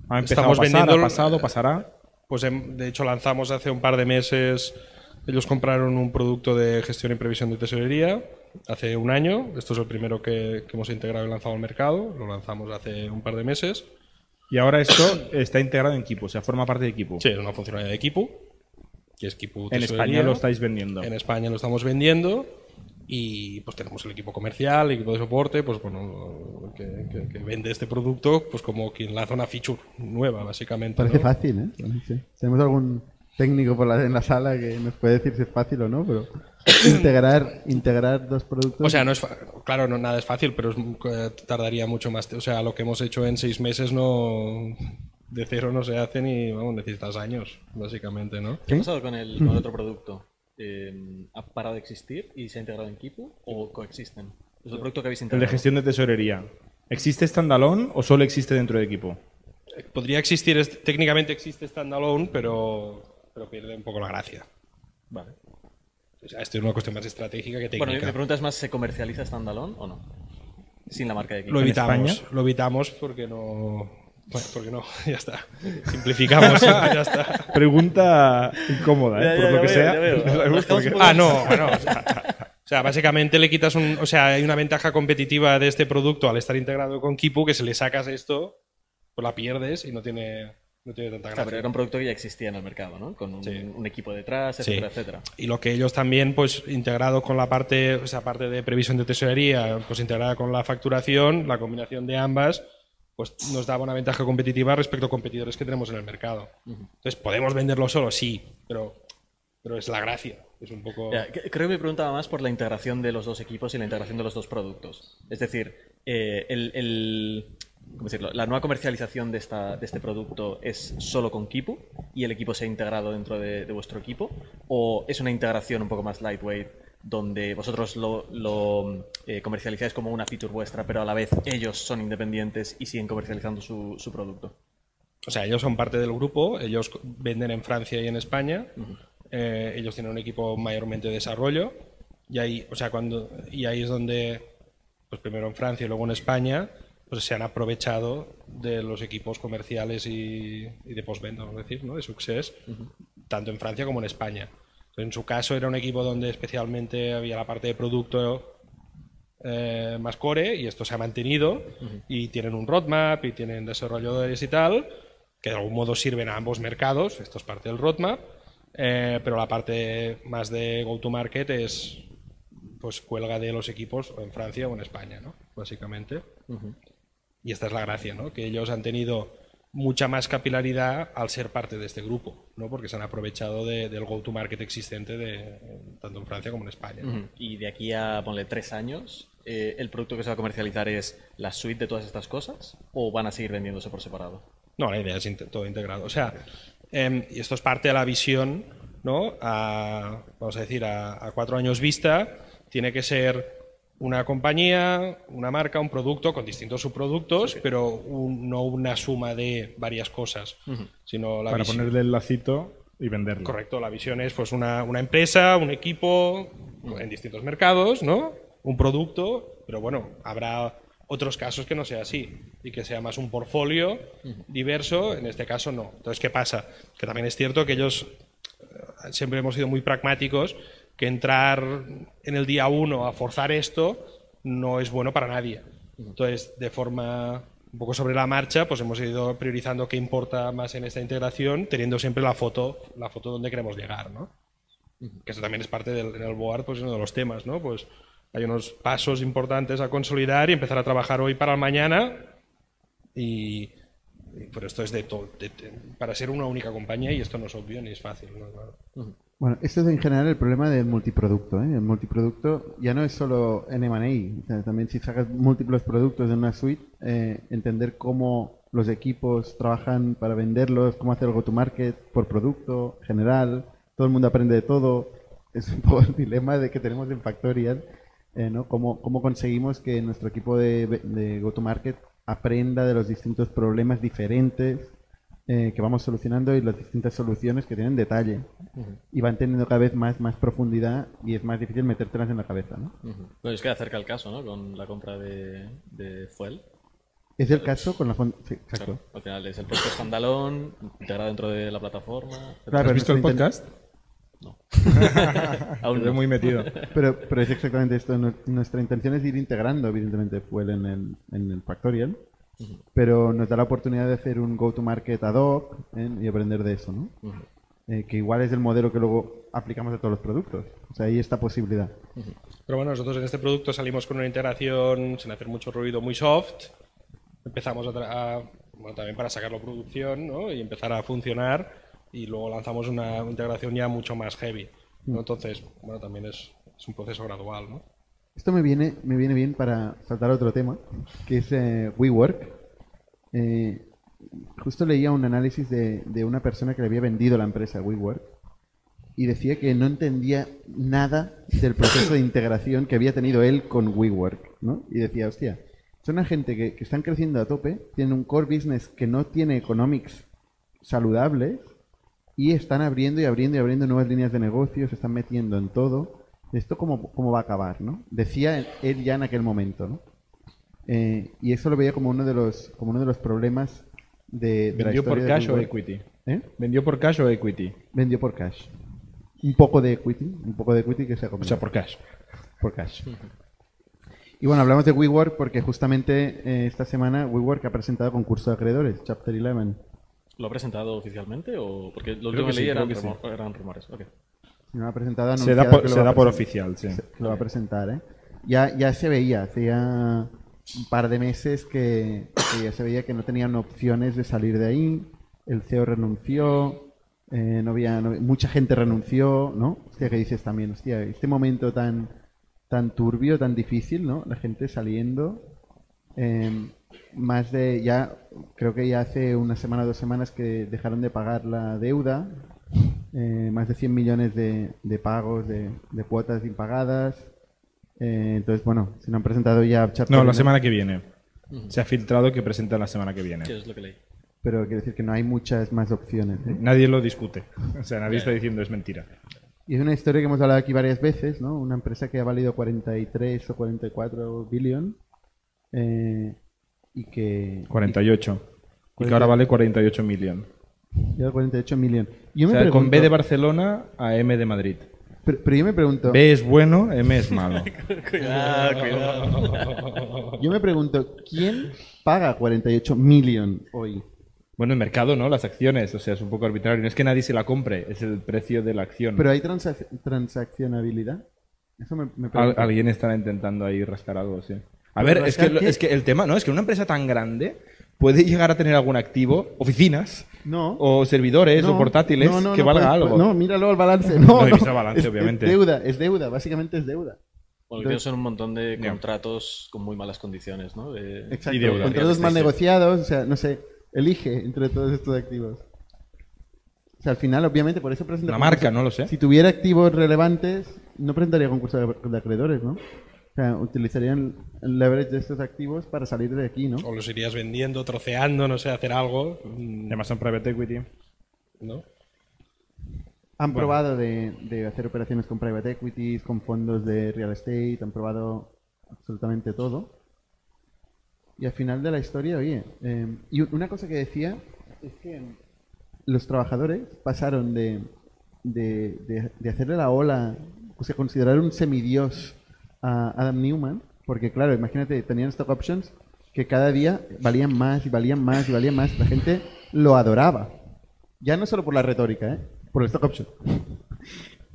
[SPEAKER 4] ha empezado
[SPEAKER 3] Estamos
[SPEAKER 4] a pasar,
[SPEAKER 3] vendiendo-
[SPEAKER 4] ha pasado, pasará?
[SPEAKER 3] Pues em, de hecho lanzamos hace un par de meses, ellos compraron un producto de gestión y previsión de tesorería hace un año, esto es el primero que, que hemos integrado y lanzado al mercado, lo lanzamos hace un par de meses.
[SPEAKER 4] Y ahora esto está integrado en Kipu, o sea, forma parte de Kipu.
[SPEAKER 3] Sí, es una funcionalidad de Kipu, que es Kipu
[SPEAKER 4] En. España lo estáis vendiendo.
[SPEAKER 3] En España lo estamos vendiendo y pues tenemos el equipo comercial, el equipo de soporte, pues bueno, que, que- que vende este producto, pues como quien lanza una feature nueva, básicamente.
[SPEAKER 2] Parece
[SPEAKER 3] ¿no?
[SPEAKER 2] fácil, ¿eh? Sí. Tenemos algún técnico por la, en la sala que nos puede decir si es fácil o no, pero integrar, integrar dos productos.
[SPEAKER 3] O sea, no es fa- claro, no nada es fácil, pero es, eh, tardaría mucho más. O sea, lo que hemos hecho en seis meses no de cero no se hace ni vamos necesitas años, básicamente, ¿no?
[SPEAKER 5] ¿Qué ha pasado con el, con el otro producto? Eh, ¿Ha parado de existir y se ha integrado en Kipu o coexisten? Es el producto que habéis
[SPEAKER 4] El
[SPEAKER 5] integrado.
[SPEAKER 4] de gestión de tesorería. ¿Existe standalone o solo existe dentro de Kipu?
[SPEAKER 3] Podría existir, es- técnicamente existe standalone, pero, pero pierde un poco la gracia.
[SPEAKER 5] Vale.
[SPEAKER 3] O sea, esto es una cuestión más estratégica que técnica.
[SPEAKER 5] Bueno, mi mi pregunta es más, ¿se comercializa standalone o no? Sin la marca de Kipu.
[SPEAKER 3] lo evitamos, lo evitamos porque no. Bueno, porque no, ya está. Simplificamos, ya está.
[SPEAKER 4] Pregunta incómoda, ¿eh?
[SPEAKER 5] Ya,
[SPEAKER 4] por lo
[SPEAKER 5] ya
[SPEAKER 4] que
[SPEAKER 5] veo,
[SPEAKER 4] sea.
[SPEAKER 5] veo.
[SPEAKER 3] Ah, no, bueno. O sea, o sea, básicamente le quitas un. O sea, hay una ventaja competitiva de este producto al estar integrado con Kipu que si le sacas esto, pues la pierdes y no tiene, no tiene tanta
[SPEAKER 5] O sea,
[SPEAKER 3] gracia.
[SPEAKER 5] pero era un producto que ya existía en el mercado, ¿no? Con un,
[SPEAKER 3] Sí.
[SPEAKER 5] un equipo detrás,
[SPEAKER 3] Sí.
[SPEAKER 5] etcétera, etcétera.
[SPEAKER 3] Y lo que ellos también, pues integrado con la parte, o sea, parte de previsión de tesorería, pues integrada con la facturación, la combinación de ambas, pues nos daba una ventaja competitiva respecto a competidores que tenemos en el mercado. Entonces, ¿podemos venderlo solo? Sí, pero, pero es la gracia. Es un poco...
[SPEAKER 5] Ya, creo que me preguntaba más por la integración de los dos equipos y la integración de los dos productos. Es decir, eh, el, el- ¿cómo decirlo? la nueva comercialización de, esta, de este producto es solo con Kipu y el equipo se ha integrado dentro de, de vuestro equipo, o es una integración un poco más lightweight donde vosotros lo, lo, eh, comercializáis como una feature vuestra, pero a la vez ellos son independientes y siguen comercializando su, su producto.
[SPEAKER 3] O sea, ellos son parte del grupo, ellos venden en Francia y en España, eh, ellos tienen un equipo mayormente de desarrollo, y ahí, o sea, cuando, y ahí es donde, pues primero en Francia y luego en España, pues se han aprovechado de los equipos comerciales y, y de postventa, vamos a decir, ¿no? de Success, tanto en Francia como en España. En su caso era un equipo donde especialmente había la parte de producto eh, más core y esto se ha mantenido y tienen un roadmap y tienen desarrolladores y tal que de algún modo sirven a ambos mercados, esto es parte del roadmap, eh, pero la parte más de go-to-market es pues cuelga de los equipos o en Francia o en España, ¿no? Básicamente. Y esta es la gracia, ¿no? Que ellos han tenido mucha más capilaridad al ser parte de este grupo, ¿no? Porque se han aprovechado de- del go-to-market existente de, tanto en Francia como en España. ¿no?
[SPEAKER 5] Y de aquí a, ponle, tres años, eh, ¿el producto que se va a comercializar es la suite de todas estas cosas? ¿O van a seguir vendiéndose por separado?
[SPEAKER 3] No, la idea es inte- todo integrado. O sea, em, y esto es parte de la visión, ¿no? A, vamos a decir, a, a cuatro años vista, tiene que ser una compañía, una marca, un producto con distintos subproductos, pero un- no una suma de varias cosas, sino la
[SPEAKER 4] Para
[SPEAKER 3] visión.
[SPEAKER 4] ponerle el lacito y venderlo.
[SPEAKER 3] Correcto, la visión es pues una, una empresa, un equipo en distintos mercados, ¿no? Un producto, pero bueno, habrá otros casos que no sea así y que sea más un portfolio diverso, en este caso no. Entonces, ¿qué pasa? Que también es cierto que ellos eh, siempre hemos sido muy pragmáticos, que entrar en el día uno a forzar esto no es bueno para nadie. Entonces, de forma un poco sobre la marcha, pues hemos ido priorizando qué importa más en esta integración, teniendo siempre la foto, la foto donde queremos llegar, ¿no? Que eso también es parte del board, pues uno de los temas, ¿no? Pues hay unos pasos importantes a consolidar y empezar a trabajar hoy para el mañana y, y- pero esto es de todo para ser una única compañía y esto no es obvio ni es fácil, ¿no? Claro.
[SPEAKER 2] Bueno, esto es en general el problema del multiproducto. ¿eh? El multiproducto ya no es solo en M&A, también si sacas múltiples productos de una suite, eh, entender cómo los equipos trabajan para venderlos, cómo hacer el go-to-market por producto general, todo el mundo aprende de todo. Es un poco el dilema de que tenemos en Factorial, eh, ¿no? Cómo, cómo conseguimos que nuestro equipo de, de go-to-market aprenda de los distintos problemas diferentes eh, que vamos solucionando y las distintas soluciones que tienen detalle. Y van teniendo cada vez más, más profundidad y es más difícil metértelas en la cabeza, ¿no?
[SPEAKER 5] Bueno, es que acerca el caso, ¿no? Con la compra de, de Fuel.
[SPEAKER 2] Es el caso con la sí, exacto.
[SPEAKER 5] Claro, al final es el producto standalone, integrado dentro de la plataforma.
[SPEAKER 2] Claro,
[SPEAKER 4] ¿Has visto el podcast?
[SPEAKER 5] Aún
[SPEAKER 4] Estoy
[SPEAKER 5] no.
[SPEAKER 4] muy metido.
[SPEAKER 2] Pero, pero es exactamente esto. Nu- Nuestra intención es ir integrando, evidentemente, Fuel en el, en el Factorial, pero nos da la oportunidad de hacer un go-to-market ad hoc ¿eh? y aprender de eso, ¿no? Eh, que igual es el modelo que luego aplicamos a todos los productos. O sea, ahí esta posibilidad.
[SPEAKER 3] Pero bueno, nosotros en este producto salimos con una integración sin hacer mucho ruido, muy soft. Empezamos a, tra- a- bueno, también para sacarlo a producción ¿no? y empezar a funcionar. Y luego lanzamos una integración ya mucho más heavy. ¿no? Entonces, bueno, también es, es un proceso gradual. ¿no?
[SPEAKER 2] Esto me viene, me viene bien para saltar a otro tema, que es eh, WeWork. Eh, justo leía un análisis de, de una persona que le había vendido la empresa WeWork y decía que no entendía nada del proceso de integración que había tenido él con WeWork, ¿no? Y decía, hostia, son una gente que, que están creciendo a tope, tienen un core business que no tiene economics saludables y están abriendo y abriendo y abriendo nuevas líneas de negocio, se están metiendo en todo. ¿Esto cómo, cómo va a acabar, no? Decía él ya en aquel momento, ¿no? Eh, y eso lo veía como uno de los, como uno de los problemas de, de la
[SPEAKER 4] ¿Vendió por
[SPEAKER 2] historia de
[SPEAKER 4] cash o
[SPEAKER 2] WeWork.
[SPEAKER 4] equity?
[SPEAKER 2] ¿Eh?
[SPEAKER 4] ¿Vendió por cash o equity?
[SPEAKER 2] Vendió por cash. Un poco de equity, un poco de equity que se ha
[SPEAKER 4] O
[SPEAKER 2] comido.
[SPEAKER 4] sea, por cash.
[SPEAKER 2] por cash. Y bueno, hablamos de WeWork porque justamente eh, esta semana WeWork ha presentado concurso de acreedores, Chapter 11.
[SPEAKER 5] ¿Lo ha presentado oficialmente o...? Porque lo
[SPEAKER 4] Creo
[SPEAKER 5] último
[SPEAKER 4] que
[SPEAKER 5] que leí
[SPEAKER 4] sí,
[SPEAKER 5] eran,
[SPEAKER 4] creo que
[SPEAKER 5] rumor- eran rumores. ok.
[SPEAKER 2] No ha presentado,
[SPEAKER 4] Se da por,
[SPEAKER 2] que lo
[SPEAKER 4] se da por oficial, sí.
[SPEAKER 2] se- Lo va a presentar, ¿eh? Ya, ya se veía, hacía un par de meses que, que ya se veía que no tenían opciones de salir de ahí. El CEO renunció, eh, no había, no- mucha gente renunció, ¿no? Hostia, que dices también, hostia, este momento tan, tan turbio, tan difícil, ¿no? La gente saliendo. eh, más de, ya, creo que ya hace una semana o dos semanas que dejaron de pagar la deuda. Eh, más de 100 millones de, de pagos, de, de cuotas impagadas. Eh, entonces, bueno, se nos han presentado ya Chapter
[SPEAKER 4] No, la
[SPEAKER 2] 11,
[SPEAKER 4] semana que viene. Se ha filtrado que presentan la semana que viene.
[SPEAKER 5] Sí, es lo que leí.
[SPEAKER 2] Pero quiere decir que no hay muchas más opciones. ¿eh?
[SPEAKER 4] Nadie lo discute. O sea, nadie está diciendo es mentira.
[SPEAKER 2] Y es una historia que hemos hablado aquí varias veces, ¿no? Una empresa que ha valido 43 o 44 billion eh, y que
[SPEAKER 4] 48. Y que ahora vale 48 millones.
[SPEAKER 2] Lleva 48 million. Yo
[SPEAKER 4] O con
[SPEAKER 2] pregunto,
[SPEAKER 4] B de Barcelona a M de Madrid.
[SPEAKER 2] pero, pero yo me pregunto,
[SPEAKER 4] B es bueno, M es malo.
[SPEAKER 5] Cuidado, cuidado.
[SPEAKER 2] yo me pregunto, ¿quién paga 48 million hoy?
[SPEAKER 4] Bueno, el mercado, ¿no? Las acciones. O sea, es un poco arbitrario. No es que nadie se la compre, es el precio de la acción.
[SPEAKER 2] Pero hay transac- transaccionabilidad. Eso me, me
[SPEAKER 4] Al- alguien está intentando ahí rascar algo, sí. A
[SPEAKER 2] ¿Pero
[SPEAKER 4] ver, es que, es que el tema, ¿no? Es que una empresa tan grande puede llegar a tener algún activo, oficinas,
[SPEAKER 2] No.
[SPEAKER 4] o servidores,
[SPEAKER 2] No,
[SPEAKER 4] o portátiles,
[SPEAKER 2] no, no,
[SPEAKER 4] que
[SPEAKER 2] no,
[SPEAKER 4] valga algo.
[SPEAKER 2] No, míralo al balance. No,
[SPEAKER 4] No he
[SPEAKER 2] no.
[SPEAKER 4] visto el balance,
[SPEAKER 2] Es-
[SPEAKER 4] obviamente.
[SPEAKER 2] Es deuda, es deuda, básicamente es deuda.
[SPEAKER 5] Bueno, que son un montón de contratos con muy malas condiciones, ¿no? De-
[SPEAKER 2] Exacto.
[SPEAKER 4] Y deuda.
[SPEAKER 2] Contratos mal negociados, o sea, no sé, elige entre todos estos activos. O sea, al final, obviamente, por eso presenta concurso.
[SPEAKER 4] marca, no lo sé.
[SPEAKER 2] Si tuviera activos relevantes, no presentaría concurso de acreedores, ¿no? Sea, utilizarían el leverage de estos activos para salir de aquí, ¿no?
[SPEAKER 3] O los irías vendiendo, troceando, no sé, hacer algo.
[SPEAKER 4] Además son private equity.
[SPEAKER 3] ¿no?
[SPEAKER 2] Han probado de, de hacer operaciones con private equities, con fondos de real estate, han probado absolutamente todo. Y al final de la historia, oye, eh, y una cosa que decía es que los trabajadores pasaron de, de, de- de hacerle la ola, o sea, considerar un semidios a Adam Newman, porque claro, imagínate, tenían stock options que cada día valían más y valían más y valían más, la gente lo adoraba. Ya no solo por la retórica, ¿eh? por el stock option.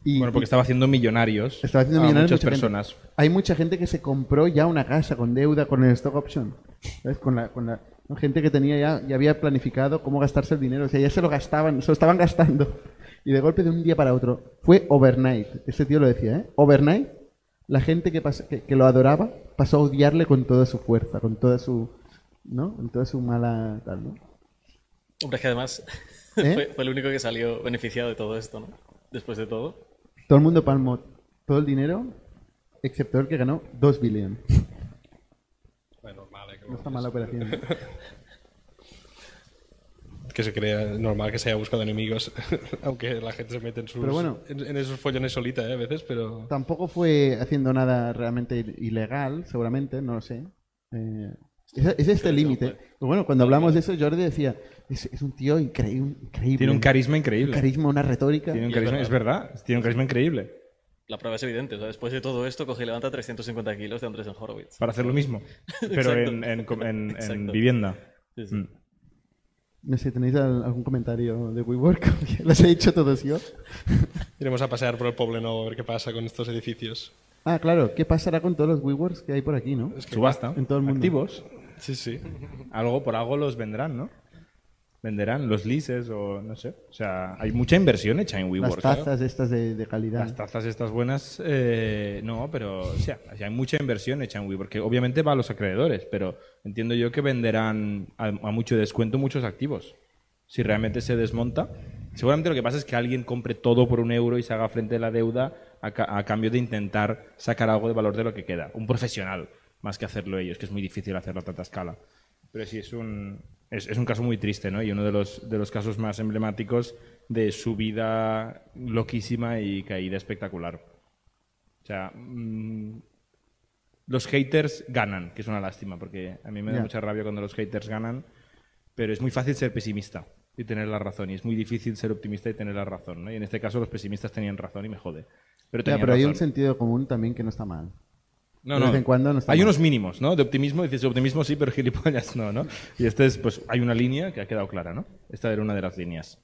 [SPEAKER 2] Y-
[SPEAKER 4] Bueno, porque estaba haciendo millonarios,
[SPEAKER 2] estaba haciendo
[SPEAKER 4] a
[SPEAKER 2] millonarios
[SPEAKER 4] muchas
[SPEAKER 2] mucha gente.
[SPEAKER 4] personas.
[SPEAKER 2] Hay mucha gente que se compró ya una casa con deuda con el stock option. ¿Sabes? Con la, con la ¿no? gente que tenía ya, ya había planificado cómo gastarse el dinero. O sea, ya se lo gastaban, se lo estaban gastando Y de golpe de un día para otro, fue overnight. Ese tío lo decía, ¿eh? Overnight, la gente que, pas- que, que lo adoraba pasó a odiarle con toda su fuerza, con toda su. ¿No? Con toda su mala. Tal, ¿no?
[SPEAKER 5] Hombre, es que además
[SPEAKER 2] ¿Eh?
[SPEAKER 5] fue, fue el único que salió beneficiado de todo esto, ¿no? Después de todo.
[SPEAKER 2] Todo el mundo palmó todo el dinero, excepto el que ganó 2 billones.
[SPEAKER 3] Bueno, que,
[SPEAKER 2] No está mala operación.
[SPEAKER 3] que se crea normal que se haya buscado enemigos, aunque la gente se mete en sus
[SPEAKER 2] Pero bueno.
[SPEAKER 3] en, en esos follones solita, eh, a veces, pero
[SPEAKER 2] Tampoco fue haciendo nada realmente ilegal, seguramente, no lo sé. Eh, es, es este límite. Pero bueno, cuando hablamos de eso, Jordi decía, es, es un tío increíble. increíble
[SPEAKER 4] Tiene un carisma
[SPEAKER 2] Un
[SPEAKER 4] increíble.
[SPEAKER 2] carisma, una retórica.
[SPEAKER 4] Tiene un carisma, es verdad, tiene un carisma increíble.
[SPEAKER 5] La prueba es evidente. o sea, después de todo esto, coge y levanta 350 kilos de Andrés en Horowitz.
[SPEAKER 4] Para hacer lo mismo, pero en, en- en- en vivienda.
[SPEAKER 5] Sí, sí.
[SPEAKER 4] Mm.
[SPEAKER 2] No sé, ¿tenéis al- algún comentario de WeWork? Los he dicho todos yo.
[SPEAKER 3] iremos a pasear por el pueblo nuevo a ver qué pasa con estos edificios.
[SPEAKER 2] Ah, claro. ¿Qué pasará con todos los WeWorks que hay por aquí, no?
[SPEAKER 4] Subasta.
[SPEAKER 2] En todo el mundo.
[SPEAKER 4] Activos.
[SPEAKER 3] Sí, sí.
[SPEAKER 4] Algo por algo los vendrán, ¿no? Venderán los leases o no sé. O sea, hay mucha inversión hecha en
[SPEAKER 2] Las
[SPEAKER 4] WeWork. ¿eh?
[SPEAKER 2] tazas estas de, de calidad.
[SPEAKER 4] Las tazas estas buenas, eh, no, pero o sea, hay mucha inversión hecha en WeWork, que obviamente va a los acreedores, pero entiendo yo que venderán a, a mucho descuento muchos activos. Si realmente se desmonta, seguramente lo que pasa es que alguien compre todo por un euro y se haga frente a la deuda a, ca- a cambio de intentar sacar algo de valor de lo que queda. Un profesional, más que hacerlo ellos, que es muy difícil hacerlo a tanta escala. Pero sí, es un, es, es un caso muy triste, ¿no? Y uno de los, de los casos más emblemáticos de subida loquísima y caída espectacular. O sea, mm, los haters ganan, que es una lástima, porque a mí me da mucha rabia cuando los haters ganan, pero es muy fácil ser pesimista y tener la razón, y es muy difícil ser optimista y tener la razón, ¿no? Y en este caso los pesimistas tenían razón y me jode. Pero,
[SPEAKER 2] pero hay un sentido común también que no está mal.
[SPEAKER 4] No,
[SPEAKER 2] de
[SPEAKER 4] no.
[SPEAKER 2] vez en cuando no está
[SPEAKER 4] hay
[SPEAKER 2] mal.
[SPEAKER 4] unos mínimos, ¿no? De optimismo, dices optimismo sí, pero gilipollas no, ¿no? Y este es, pues, hay una línea que ha quedado clara, ¿no? Esta era una de las líneas.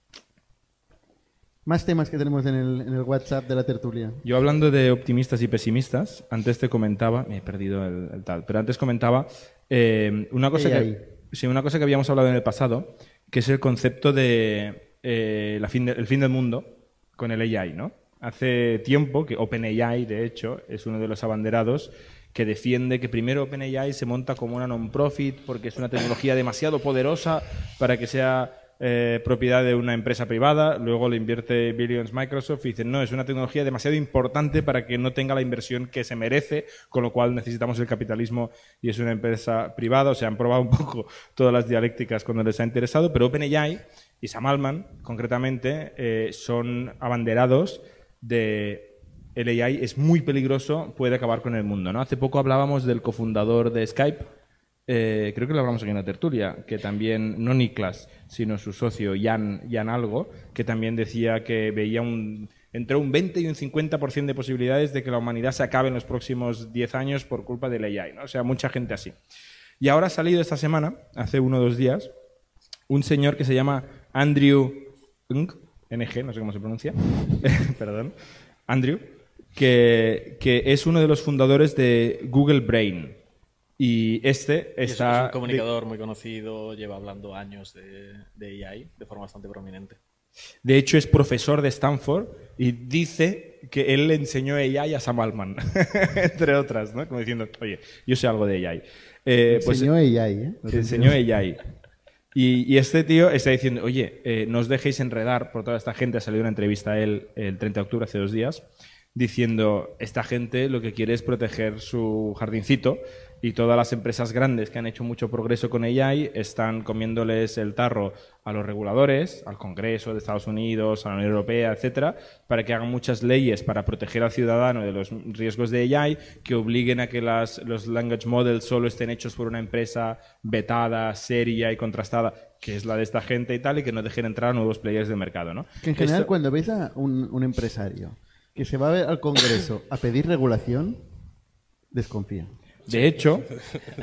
[SPEAKER 2] Más temas que tenemos en el, en el WhatsApp de la tertulia.
[SPEAKER 4] Yo hablando de optimistas y pesimistas, antes te comentaba, me he perdido el, el tal, pero antes comentaba eh, una cosa que sí, una cosa que habíamos hablado en el pasado, que es el concepto de eh, la fin de- el fin del mundo con el AI, ¿no? Hace tiempo que OpenAI, de hecho, es uno de los abanderados que defiende que primero OpenAI se monta como una non-profit porque es una tecnología demasiado poderosa para que sea eh, propiedad de una empresa privada, luego le invierte Billions Microsoft y dicen, no, es una tecnología demasiado importante para que no tenga la inversión que se merece, con lo cual necesitamos el capitalismo y es una empresa privada, o sea, han probado un poco todas las dialécticas cuando les ha interesado, pero OpenAI y Sam Altman, concretamente, eh, son abanderados de el AI es muy peligroso, puede acabar con el mundo. ¿no? Hace poco hablábamos del cofundador de Skype, eh, creo que lo hablamos aquí en la tertulia, que también, no Niklas, sino su socio Jan, Jan Algo, que también decía que veía un, entre un 20 y un 50% de posibilidades de que la humanidad se acabe en los próximos 10 años por culpa del AI. ¿no? O sea, mucha gente así. Y ahora ha salido esta semana, hace uno o dos días, un señor que se llama Andrew Ng, NG, no sé cómo se pronuncia, perdón, Andrew, que, que es uno de los fundadores de Google Brain. Y este
[SPEAKER 5] Y es-
[SPEAKER 4] está...
[SPEAKER 5] es un comunicador muy conocido, lleva hablando años de, de AI de forma bastante prominente.
[SPEAKER 4] De hecho, es profesor de Stanford y dice que él le enseñó AI a Sam Altman, entre otras, ¿no? Como diciendo, oye, yo sé algo de AI. Eh, pues,
[SPEAKER 2] Enseñó AI, ¿eh?
[SPEAKER 4] Te enseñó AI. Y, este tío está diciendo, oye, eh, no os dejéis enredar por toda esta gente. Ha salido una entrevista a él el 30 de octubre, hace dos días, diciendo, esta gente lo que quiere es proteger su jardincito y todas las empresas grandes que han hecho mucho progreso con AI están comiéndoles el tarro a los reguladores, al Congreso de Estados Unidos, a la Unión Europea, etcétera, para que hagan muchas leyes para proteger al ciudadano de los riesgos de AI, que obliguen a que las- los language models solo estén hechos por una empresa vetada, seria y contrastada, que es la de esta gente y tal, y que no dejen entrar a nuevos players del mercado, ¿no?
[SPEAKER 2] Que en general,
[SPEAKER 4] Esto-
[SPEAKER 2] cuando ves a un, un empresario que se va a ver al Congreso a pedir regulación, desconfía.
[SPEAKER 4] De hecho,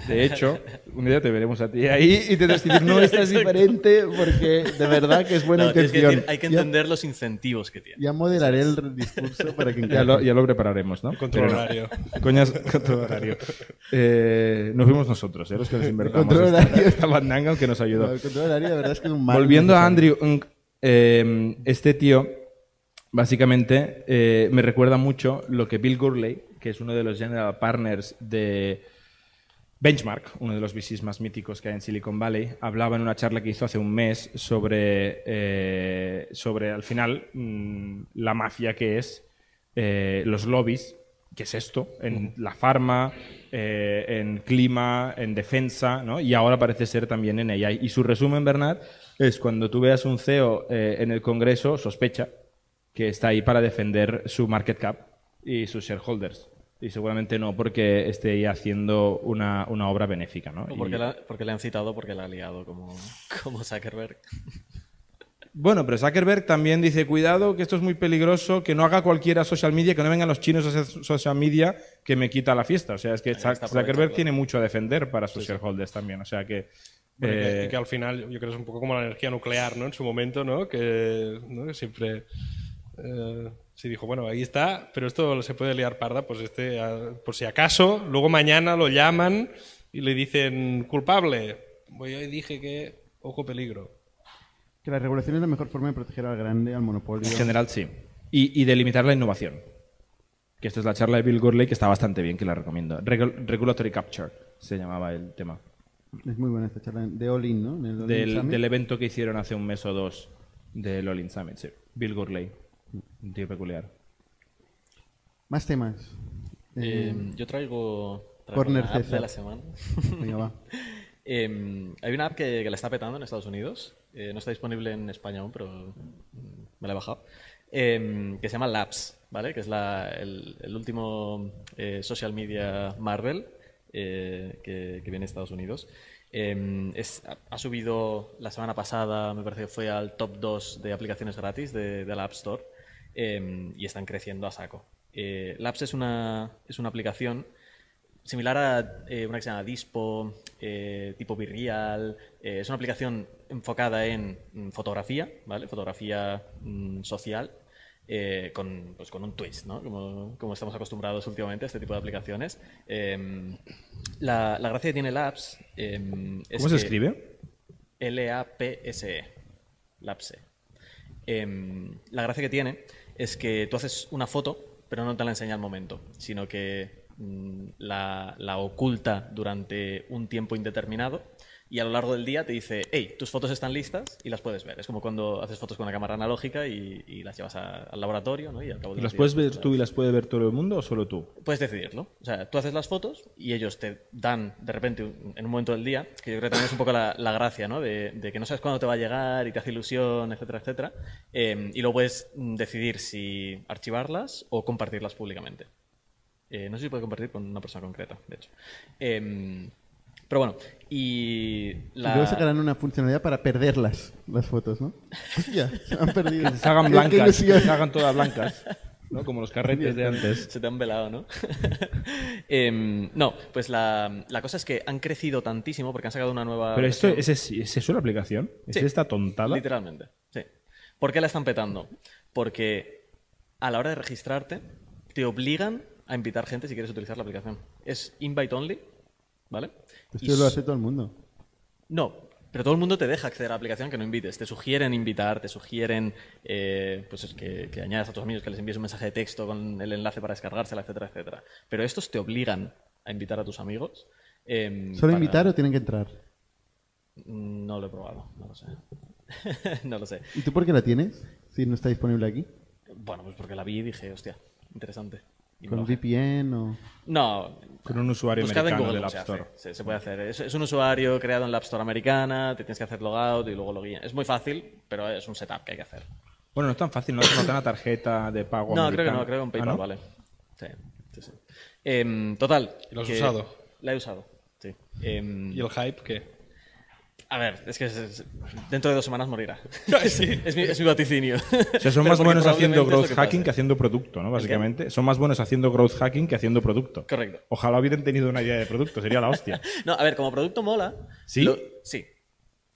[SPEAKER 4] de hecho, un día te veremos a ti ahí y te tendrás que decir, no, esta es diferente porque de verdad que es buena
[SPEAKER 5] No, tienes que
[SPEAKER 2] intención.
[SPEAKER 5] decir, hay que
[SPEAKER 2] Ya-
[SPEAKER 5] entender los incentivos que tiene.
[SPEAKER 2] Ya, moderaré el discurso para que
[SPEAKER 4] Ya lo, ya lo prepararemos, ¿no? No.
[SPEAKER 3] horario.
[SPEAKER 4] Coñas, control horario. Eh, nos fuimos nosotros, ¿eh? los que nos invertimos
[SPEAKER 2] Control
[SPEAKER 4] esta,
[SPEAKER 2] horario.
[SPEAKER 4] esta bandanga que nos ayudó.
[SPEAKER 2] No, el control horario, la verdad es que es un mal
[SPEAKER 4] Volviendo a. Andrew Ng, eh, este tío básicamente eh, me recuerda mucho lo que Bill Gurley, que es uno de los general partners de Benchmark, uno de los VCs más míticos que hay en Silicon Valley, hablaba en una charla que hizo hace un mes sobre, eh, sobre al final, mm, la mafia que es eh, los lobbies, que es esto, en la farma, eh, en clima, en defensa, ¿no? y ahora parece ser también en AI. Y su resumen, Bernard, es cuando tú veas un CEO en el Congreso, sospecha que está ahí para defender su market cap y sus shareholders. Y seguramente no porque esté ahí haciendo una, una obra benéfica. ¿no?
[SPEAKER 5] O porque,
[SPEAKER 4] Y-
[SPEAKER 5] la- porque le han citado porque la ha liado como, como Zuckerberg.
[SPEAKER 4] Bueno, pero Zuckerberg también dice, cuidado, que esto es muy peligroso, que no haga cualquiera social media, que no vengan los chinos a hacer social media, que me quita la fiesta. O sea, es que Zuckerberg tiene mucho a defender para sus shareholders también. O sea que...
[SPEAKER 3] Bueno, y que-
[SPEAKER 4] eh,
[SPEAKER 3] y que al final yo creo que es un poco como la energía nuclear, ¿no? En su momento, ¿no? Que, ¿no? que siempre eh, se dijo, bueno, ahí está, pero esto se puede liar parda, pues este, ah, por si acaso, luego mañana lo llaman y le dicen culpable. Pues yo dije que, ojo peligro.
[SPEAKER 2] Que la regulación es la mejor forma de proteger al grande, al monopolio.
[SPEAKER 4] En general, sí. Y, y de limitar la innovación. Que esto es la charla de Bill Gurley, que está bastante bien, que la recomiendo. Regu- Regulatory Capture se llamaba el tema.
[SPEAKER 2] Es muy buena esta charla. De All In, ¿no?
[SPEAKER 4] Del, del evento que hicieron hace un mes o dos del All In Summit, sí. Bill Gurley. Un tío peculiar.
[SPEAKER 2] Más temas. Eh,
[SPEAKER 5] Eh, yo traigo, traigo
[SPEAKER 2] Corner
[SPEAKER 5] una app
[SPEAKER 2] César.
[SPEAKER 5] de la semana.
[SPEAKER 2] venga, va.
[SPEAKER 5] Eh, hay una app que, que la está petando en Estados Unidos. Eh, no está disponible en España aún, pero mm, me la he bajado. Eh, que se llama Labs, ¿vale? Que es la- el, el último eh, social media Marvel eh, que, que viene de Estados Unidos. Eh, es- ha, ha subido la semana pasada, me parece que fue al top 2 de aplicaciones gratis de, de la App Store eh, y están creciendo a saco. Eh, Labs es una, es una aplicación similar a eh, una que se llama Dispo, eh, tipo Virreal. eh, es una aplicación enfocada en mm, fotografía, ¿vale? Fotografía mm, social. eh, con, pues, con un twist, ¿no? Como, como estamos acostumbrados últimamente a este tipo de aplicaciones. Em, la, la gracia que tiene Labs em, es
[SPEAKER 4] ¿Cómo se escribe?
[SPEAKER 5] L-A-P-S-E. Lapse. Em, la gracia que tiene es que tú haces una foto, pero no te la enseña al momento, sino que mm, la, la oculta durante un tiempo indeterminado y a lo largo del día te dice, hey, tus fotos están listas y las puedes ver. Es como cuando haces fotos con una cámara analógica y, y las llevas a- al laboratorio, ¿no? Y al cabo de
[SPEAKER 4] ¿Y
[SPEAKER 5] unos
[SPEAKER 4] ¿Las puedes ver
[SPEAKER 5] pues,
[SPEAKER 4] tú y las puede ver todo el mundo o solo tú?
[SPEAKER 5] Puedes decidirlo. O sea, tú haces las fotos y ellos te dan de repente un- en un momento del día, que yo creo que también es un poco la, la gracia, ¿no? De, de que no sabes cuándo te va a llegar y te hace ilusión, etcétera, etcétera. Eh, y luego puedes mm, decidir si archivarlas o compartirlas públicamente. Eh, no sé si puede compartir con una persona concreta, de hecho. Eh, pero bueno, y
[SPEAKER 2] Y
[SPEAKER 5] la...
[SPEAKER 2] luego sacarán una funcionalidad para perderlas, las fotos, ¿no? Hostia, se han perdido.
[SPEAKER 4] Que se hagan blancas, que se hagan todas blancas. ¿no? Como los carretes de antes.
[SPEAKER 5] Se te han velado, ¿no? Em, no, pues la, la cosa es que han crecido tantísimo porque han sacado una nueva...
[SPEAKER 4] Pero esto,
[SPEAKER 5] versión.
[SPEAKER 4] ¿es, es, ¿es eso la aplicación? ¿Es
[SPEAKER 5] Sí.
[SPEAKER 4] esta tontada?
[SPEAKER 5] Literalmente, sí. ¿Por qué la están petando? Porque a la hora de registrarte te obligan a invitar gente si quieres utilizar la aplicación. Es invite only, ¿vale?
[SPEAKER 2] Esto
[SPEAKER 5] Y
[SPEAKER 2] lo hace todo el mundo.
[SPEAKER 5] No, pero todo el mundo te deja acceder a la aplicación que no invites. Te sugieren invitar, te sugieren eh, pues es que, que añadas a tus amigos, que les envíes un mensaje de texto con el enlace para descargársela, etcétera, etcétera. Pero estos te obligan a invitar a tus amigos. em,
[SPEAKER 2] ¿Solo
[SPEAKER 5] para-
[SPEAKER 2] invitar o tienen que entrar?
[SPEAKER 5] No lo he probado, no lo sé. no lo sé.
[SPEAKER 2] ¿Y tú por qué la tienes? Si no está disponible aquí.
[SPEAKER 5] Bueno, pues porque la vi y dije, hostia, interesante.
[SPEAKER 2] ¿Con
[SPEAKER 5] bajé.
[SPEAKER 2] VPN o...?
[SPEAKER 5] No,
[SPEAKER 4] Con un usuario
[SPEAKER 5] buscad en
[SPEAKER 4] americano
[SPEAKER 5] Google
[SPEAKER 4] del App. Store.
[SPEAKER 5] Se, se puede hacer. Es, es un usuario creado en la App Store americana, te tienes que hacer logout y luego login. Es muy fácil, pero es un setup que hay que hacer.
[SPEAKER 4] Bueno, no es tan fácil, no hace falta una tarjeta de pago
[SPEAKER 5] No, creo que no, creo que un
[SPEAKER 4] ¿Ah,
[SPEAKER 5] PayPal
[SPEAKER 4] no?
[SPEAKER 5] vale. Sí, sí, sí. Em, total.
[SPEAKER 3] ¿Y lo has
[SPEAKER 5] que-
[SPEAKER 3] usado?
[SPEAKER 5] La he usado, sí. Em,
[SPEAKER 3] ¿Y el hype qué?
[SPEAKER 5] A ver, es que es- es- dentro de dos semanas morirá.
[SPEAKER 3] Sí.
[SPEAKER 5] es, mi, es mi vaticinio.
[SPEAKER 4] O sea, son más buenos haciendo growth
[SPEAKER 5] que
[SPEAKER 4] hacking que haciendo producto, ¿no? Básicamente. Son más buenos haciendo growth hacking que haciendo producto.
[SPEAKER 5] Correcto.
[SPEAKER 4] Ojalá hubieran tenido una idea de producto, sería la hostia.
[SPEAKER 5] No, a ver, como producto mola.
[SPEAKER 4] ¿Sí?
[SPEAKER 5] lo- sí.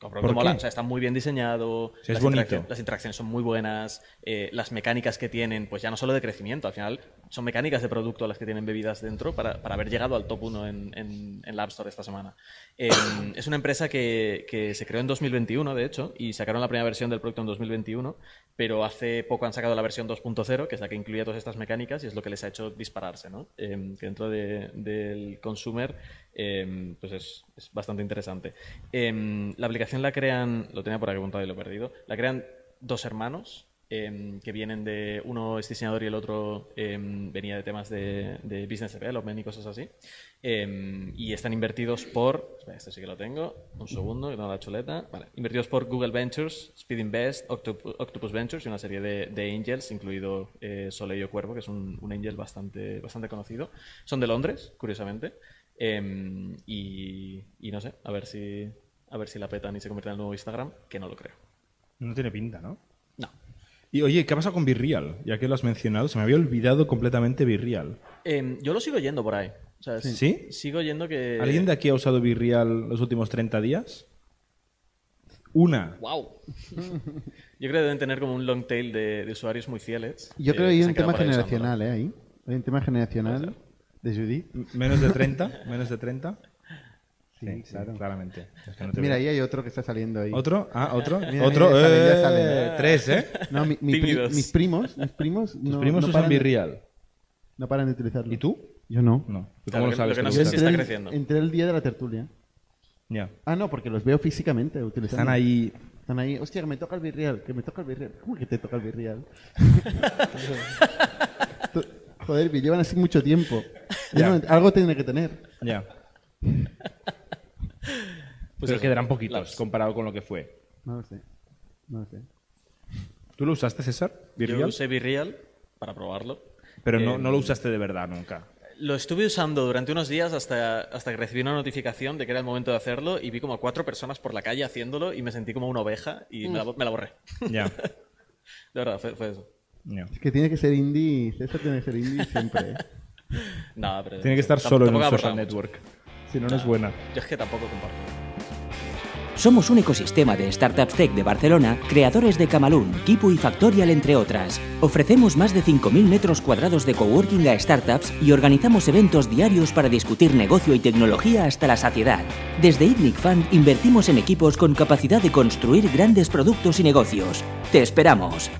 [SPEAKER 5] Como
[SPEAKER 4] ¿Por
[SPEAKER 5] producto mola, o sea, está muy bien diseñado,
[SPEAKER 4] es
[SPEAKER 5] las,
[SPEAKER 4] bonito.
[SPEAKER 5] interacciones, las interacciones son muy buenas, eh, las mecánicas que tienen, pues ya no solo de crecimiento, al final son mecánicas de producto las que tienen bebidas dentro para, para haber llegado al top 1 en, en, en la App Store esta semana. Eh, es una empresa que, que se creó en 2021, de hecho, y sacaron la primera versión del producto en 2021, pero hace poco han sacado la versión 2.0, que es la que incluye todas estas mecánicas y es lo que les ha hecho dispararse, ¿no? Eh, que dentro de- del consumer eh, pues es, es bastante interesante. Eh, la aplicación la crean, lo tenía por aquí apuntado y lo he perdido, la crean dos hermanos eh, que vienen de, uno es diseñador y el otro venía de temas de, de business development y cosas así. Y están invertidos por, espera, este sí que lo tengo, un segundo, que la chuleta. Invertidos por Google Ventures, Speed Invest, Octop- Octopus Ventures y una serie de, de angels, incluido eh, Soleil Cuervo, que es un, un angel bastante, bastante conocido. Son de Londres, curiosamente. Eh, y, y no sé, a ver si a ver si la petan y se convierte en el nuevo Instagram, que no lo creo.
[SPEAKER 4] No tiene pinta, ¿no?
[SPEAKER 5] No.
[SPEAKER 4] Y oye, ¿qué ha pasado con Virreal? Ya que lo has mencionado, se me había olvidado completamente Virreal.
[SPEAKER 5] Eh, yo lo sigo yendo por ahí. O sea,
[SPEAKER 4] ¿Sí?
[SPEAKER 5] Sigo yendo que.
[SPEAKER 4] ¿Alguien de aquí ha usado Virreal los últimos 30 días? Una.
[SPEAKER 5] ¡Wow! Yo creo que deben tener como un long tail de, de usuarios muy fieles.
[SPEAKER 2] Yo
[SPEAKER 5] eh,
[SPEAKER 2] creo que hay
[SPEAKER 5] se
[SPEAKER 2] un tema generacional, ¿eh? Ahí. Hay un tema generacional de Judith.
[SPEAKER 4] ¿Menos de 30? ¿Menos de 30?
[SPEAKER 2] Sí, claro.
[SPEAKER 4] claramente. Es que no te
[SPEAKER 2] Mira,
[SPEAKER 4] veo.
[SPEAKER 2] ahí hay otro que está saliendo ahí.
[SPEAKER 4] ¿Otro? Ah, otro.
[SPEAKER 2] Mira,
[SPEAKER 4] otro.
[SPEAKER 2] mira, ya sale, ya
[SPEAKER 4] eh,
[SPEAKER 2] sale.
[SPEAKER 4] Tres, ¿eh?
[SPEAKER 2] No, mi- mi pri-
[SPEAKER 5] Tímidos.
[SPEAKER 2] mis primos, mis primos, no,
[SPEAKER 4] primos
[SPEAKER 2] no
[SPEAKER 4] usan Virreal.
[SPEAKER 2] No paran de utilizarlo.
[SPEAKER 4] ¿Y tú?
[SPEAKER 2] Yo no.
[SPEAKER 4] No. ¿Tú
[SPEAKER 5] Claro,
[SPEAKER 4] ¿Cómo lo sabes?
[SPEAKER 5] lo que no
[SPEAKER 4] lo
[SPEAKER 5] sé
[SPEAKER 2] Yo
[SPEAKER 5] si
[SPEAKER 4] usas?
[SPEAKER 5] está
[SPEAKER 2] entré,
[SPEAKER 5] creciendo.
[SPEAKER 2] entré el día de la tertulia.
[SPEAKER 4] Ya.
[SPEAKER 2] Ah, no, porque los veo físicamente utilizando.
[SPEAKER 4] Están ahí.
[SPEAKER 2] Están ahí. Hostia, que me toca el virreal, que me toca el virreal. ¿Cómo que te toca el virreal? Joder, llevan así mucho tiempo. Yo
[SPEAKER 4] Ya.
[SPEAKER 2] no- algo tiene que tener.
[SPEAKER 4] Ya.
[SPEAKER 5] Pues
[SPEAKER 4] Pero
[SPEAKER 5] eso,
[SPEAKER 4] quedarán poquitos comparado con lo que fue.
[SPEAKER 2] No lo sé. No lo sé.
[SPEAKER 4] ¿Tú lo usaste, César?
[SPEAKER 5] Yo usé Virreal para probarlo.
[SPEAKER 4] Pero no,
[SPEAKER 5] Eh,
[SPEAKER 4] no lo usaste de verdad nunca.
[SPEAKER 5] Lo estuve usando durante unos días hasta, hasta que recibí una notificación de que era el momento de hacerlo y vi como a cuatro personas por la calle haciéndolo y me sentí como una oveja y me, la, me la borré.
[SPEAKER 4] Ya.
[SPEAKER 5] De verdad, fue, fue eso.
[SPEAKER 2] Es que tiene que ser indie. César tiene que ser indie siempre. ¿eh?
[SPEAKER 5] Pero
[SPEAKER 4] Tiene que estar solo en un social network. Si no, no es buena.
[SPEAKER 5] Yo es que tampoco comparto.
[SPEAKER 1] Somos un ecosistema de startups tech de Barcelona, creadores de Camalún, Kipu y Factorial, entre otras. Ofrecemos más de 5.000 metros cuadrados de coworking a startups y organizamos eventos diarios para discutir negocio y tecnología hasta la saciedad. Desde ITNIC Fund invertimos en equipos con capacidad de construir grandes productos y negocios. ¡Te esperamos!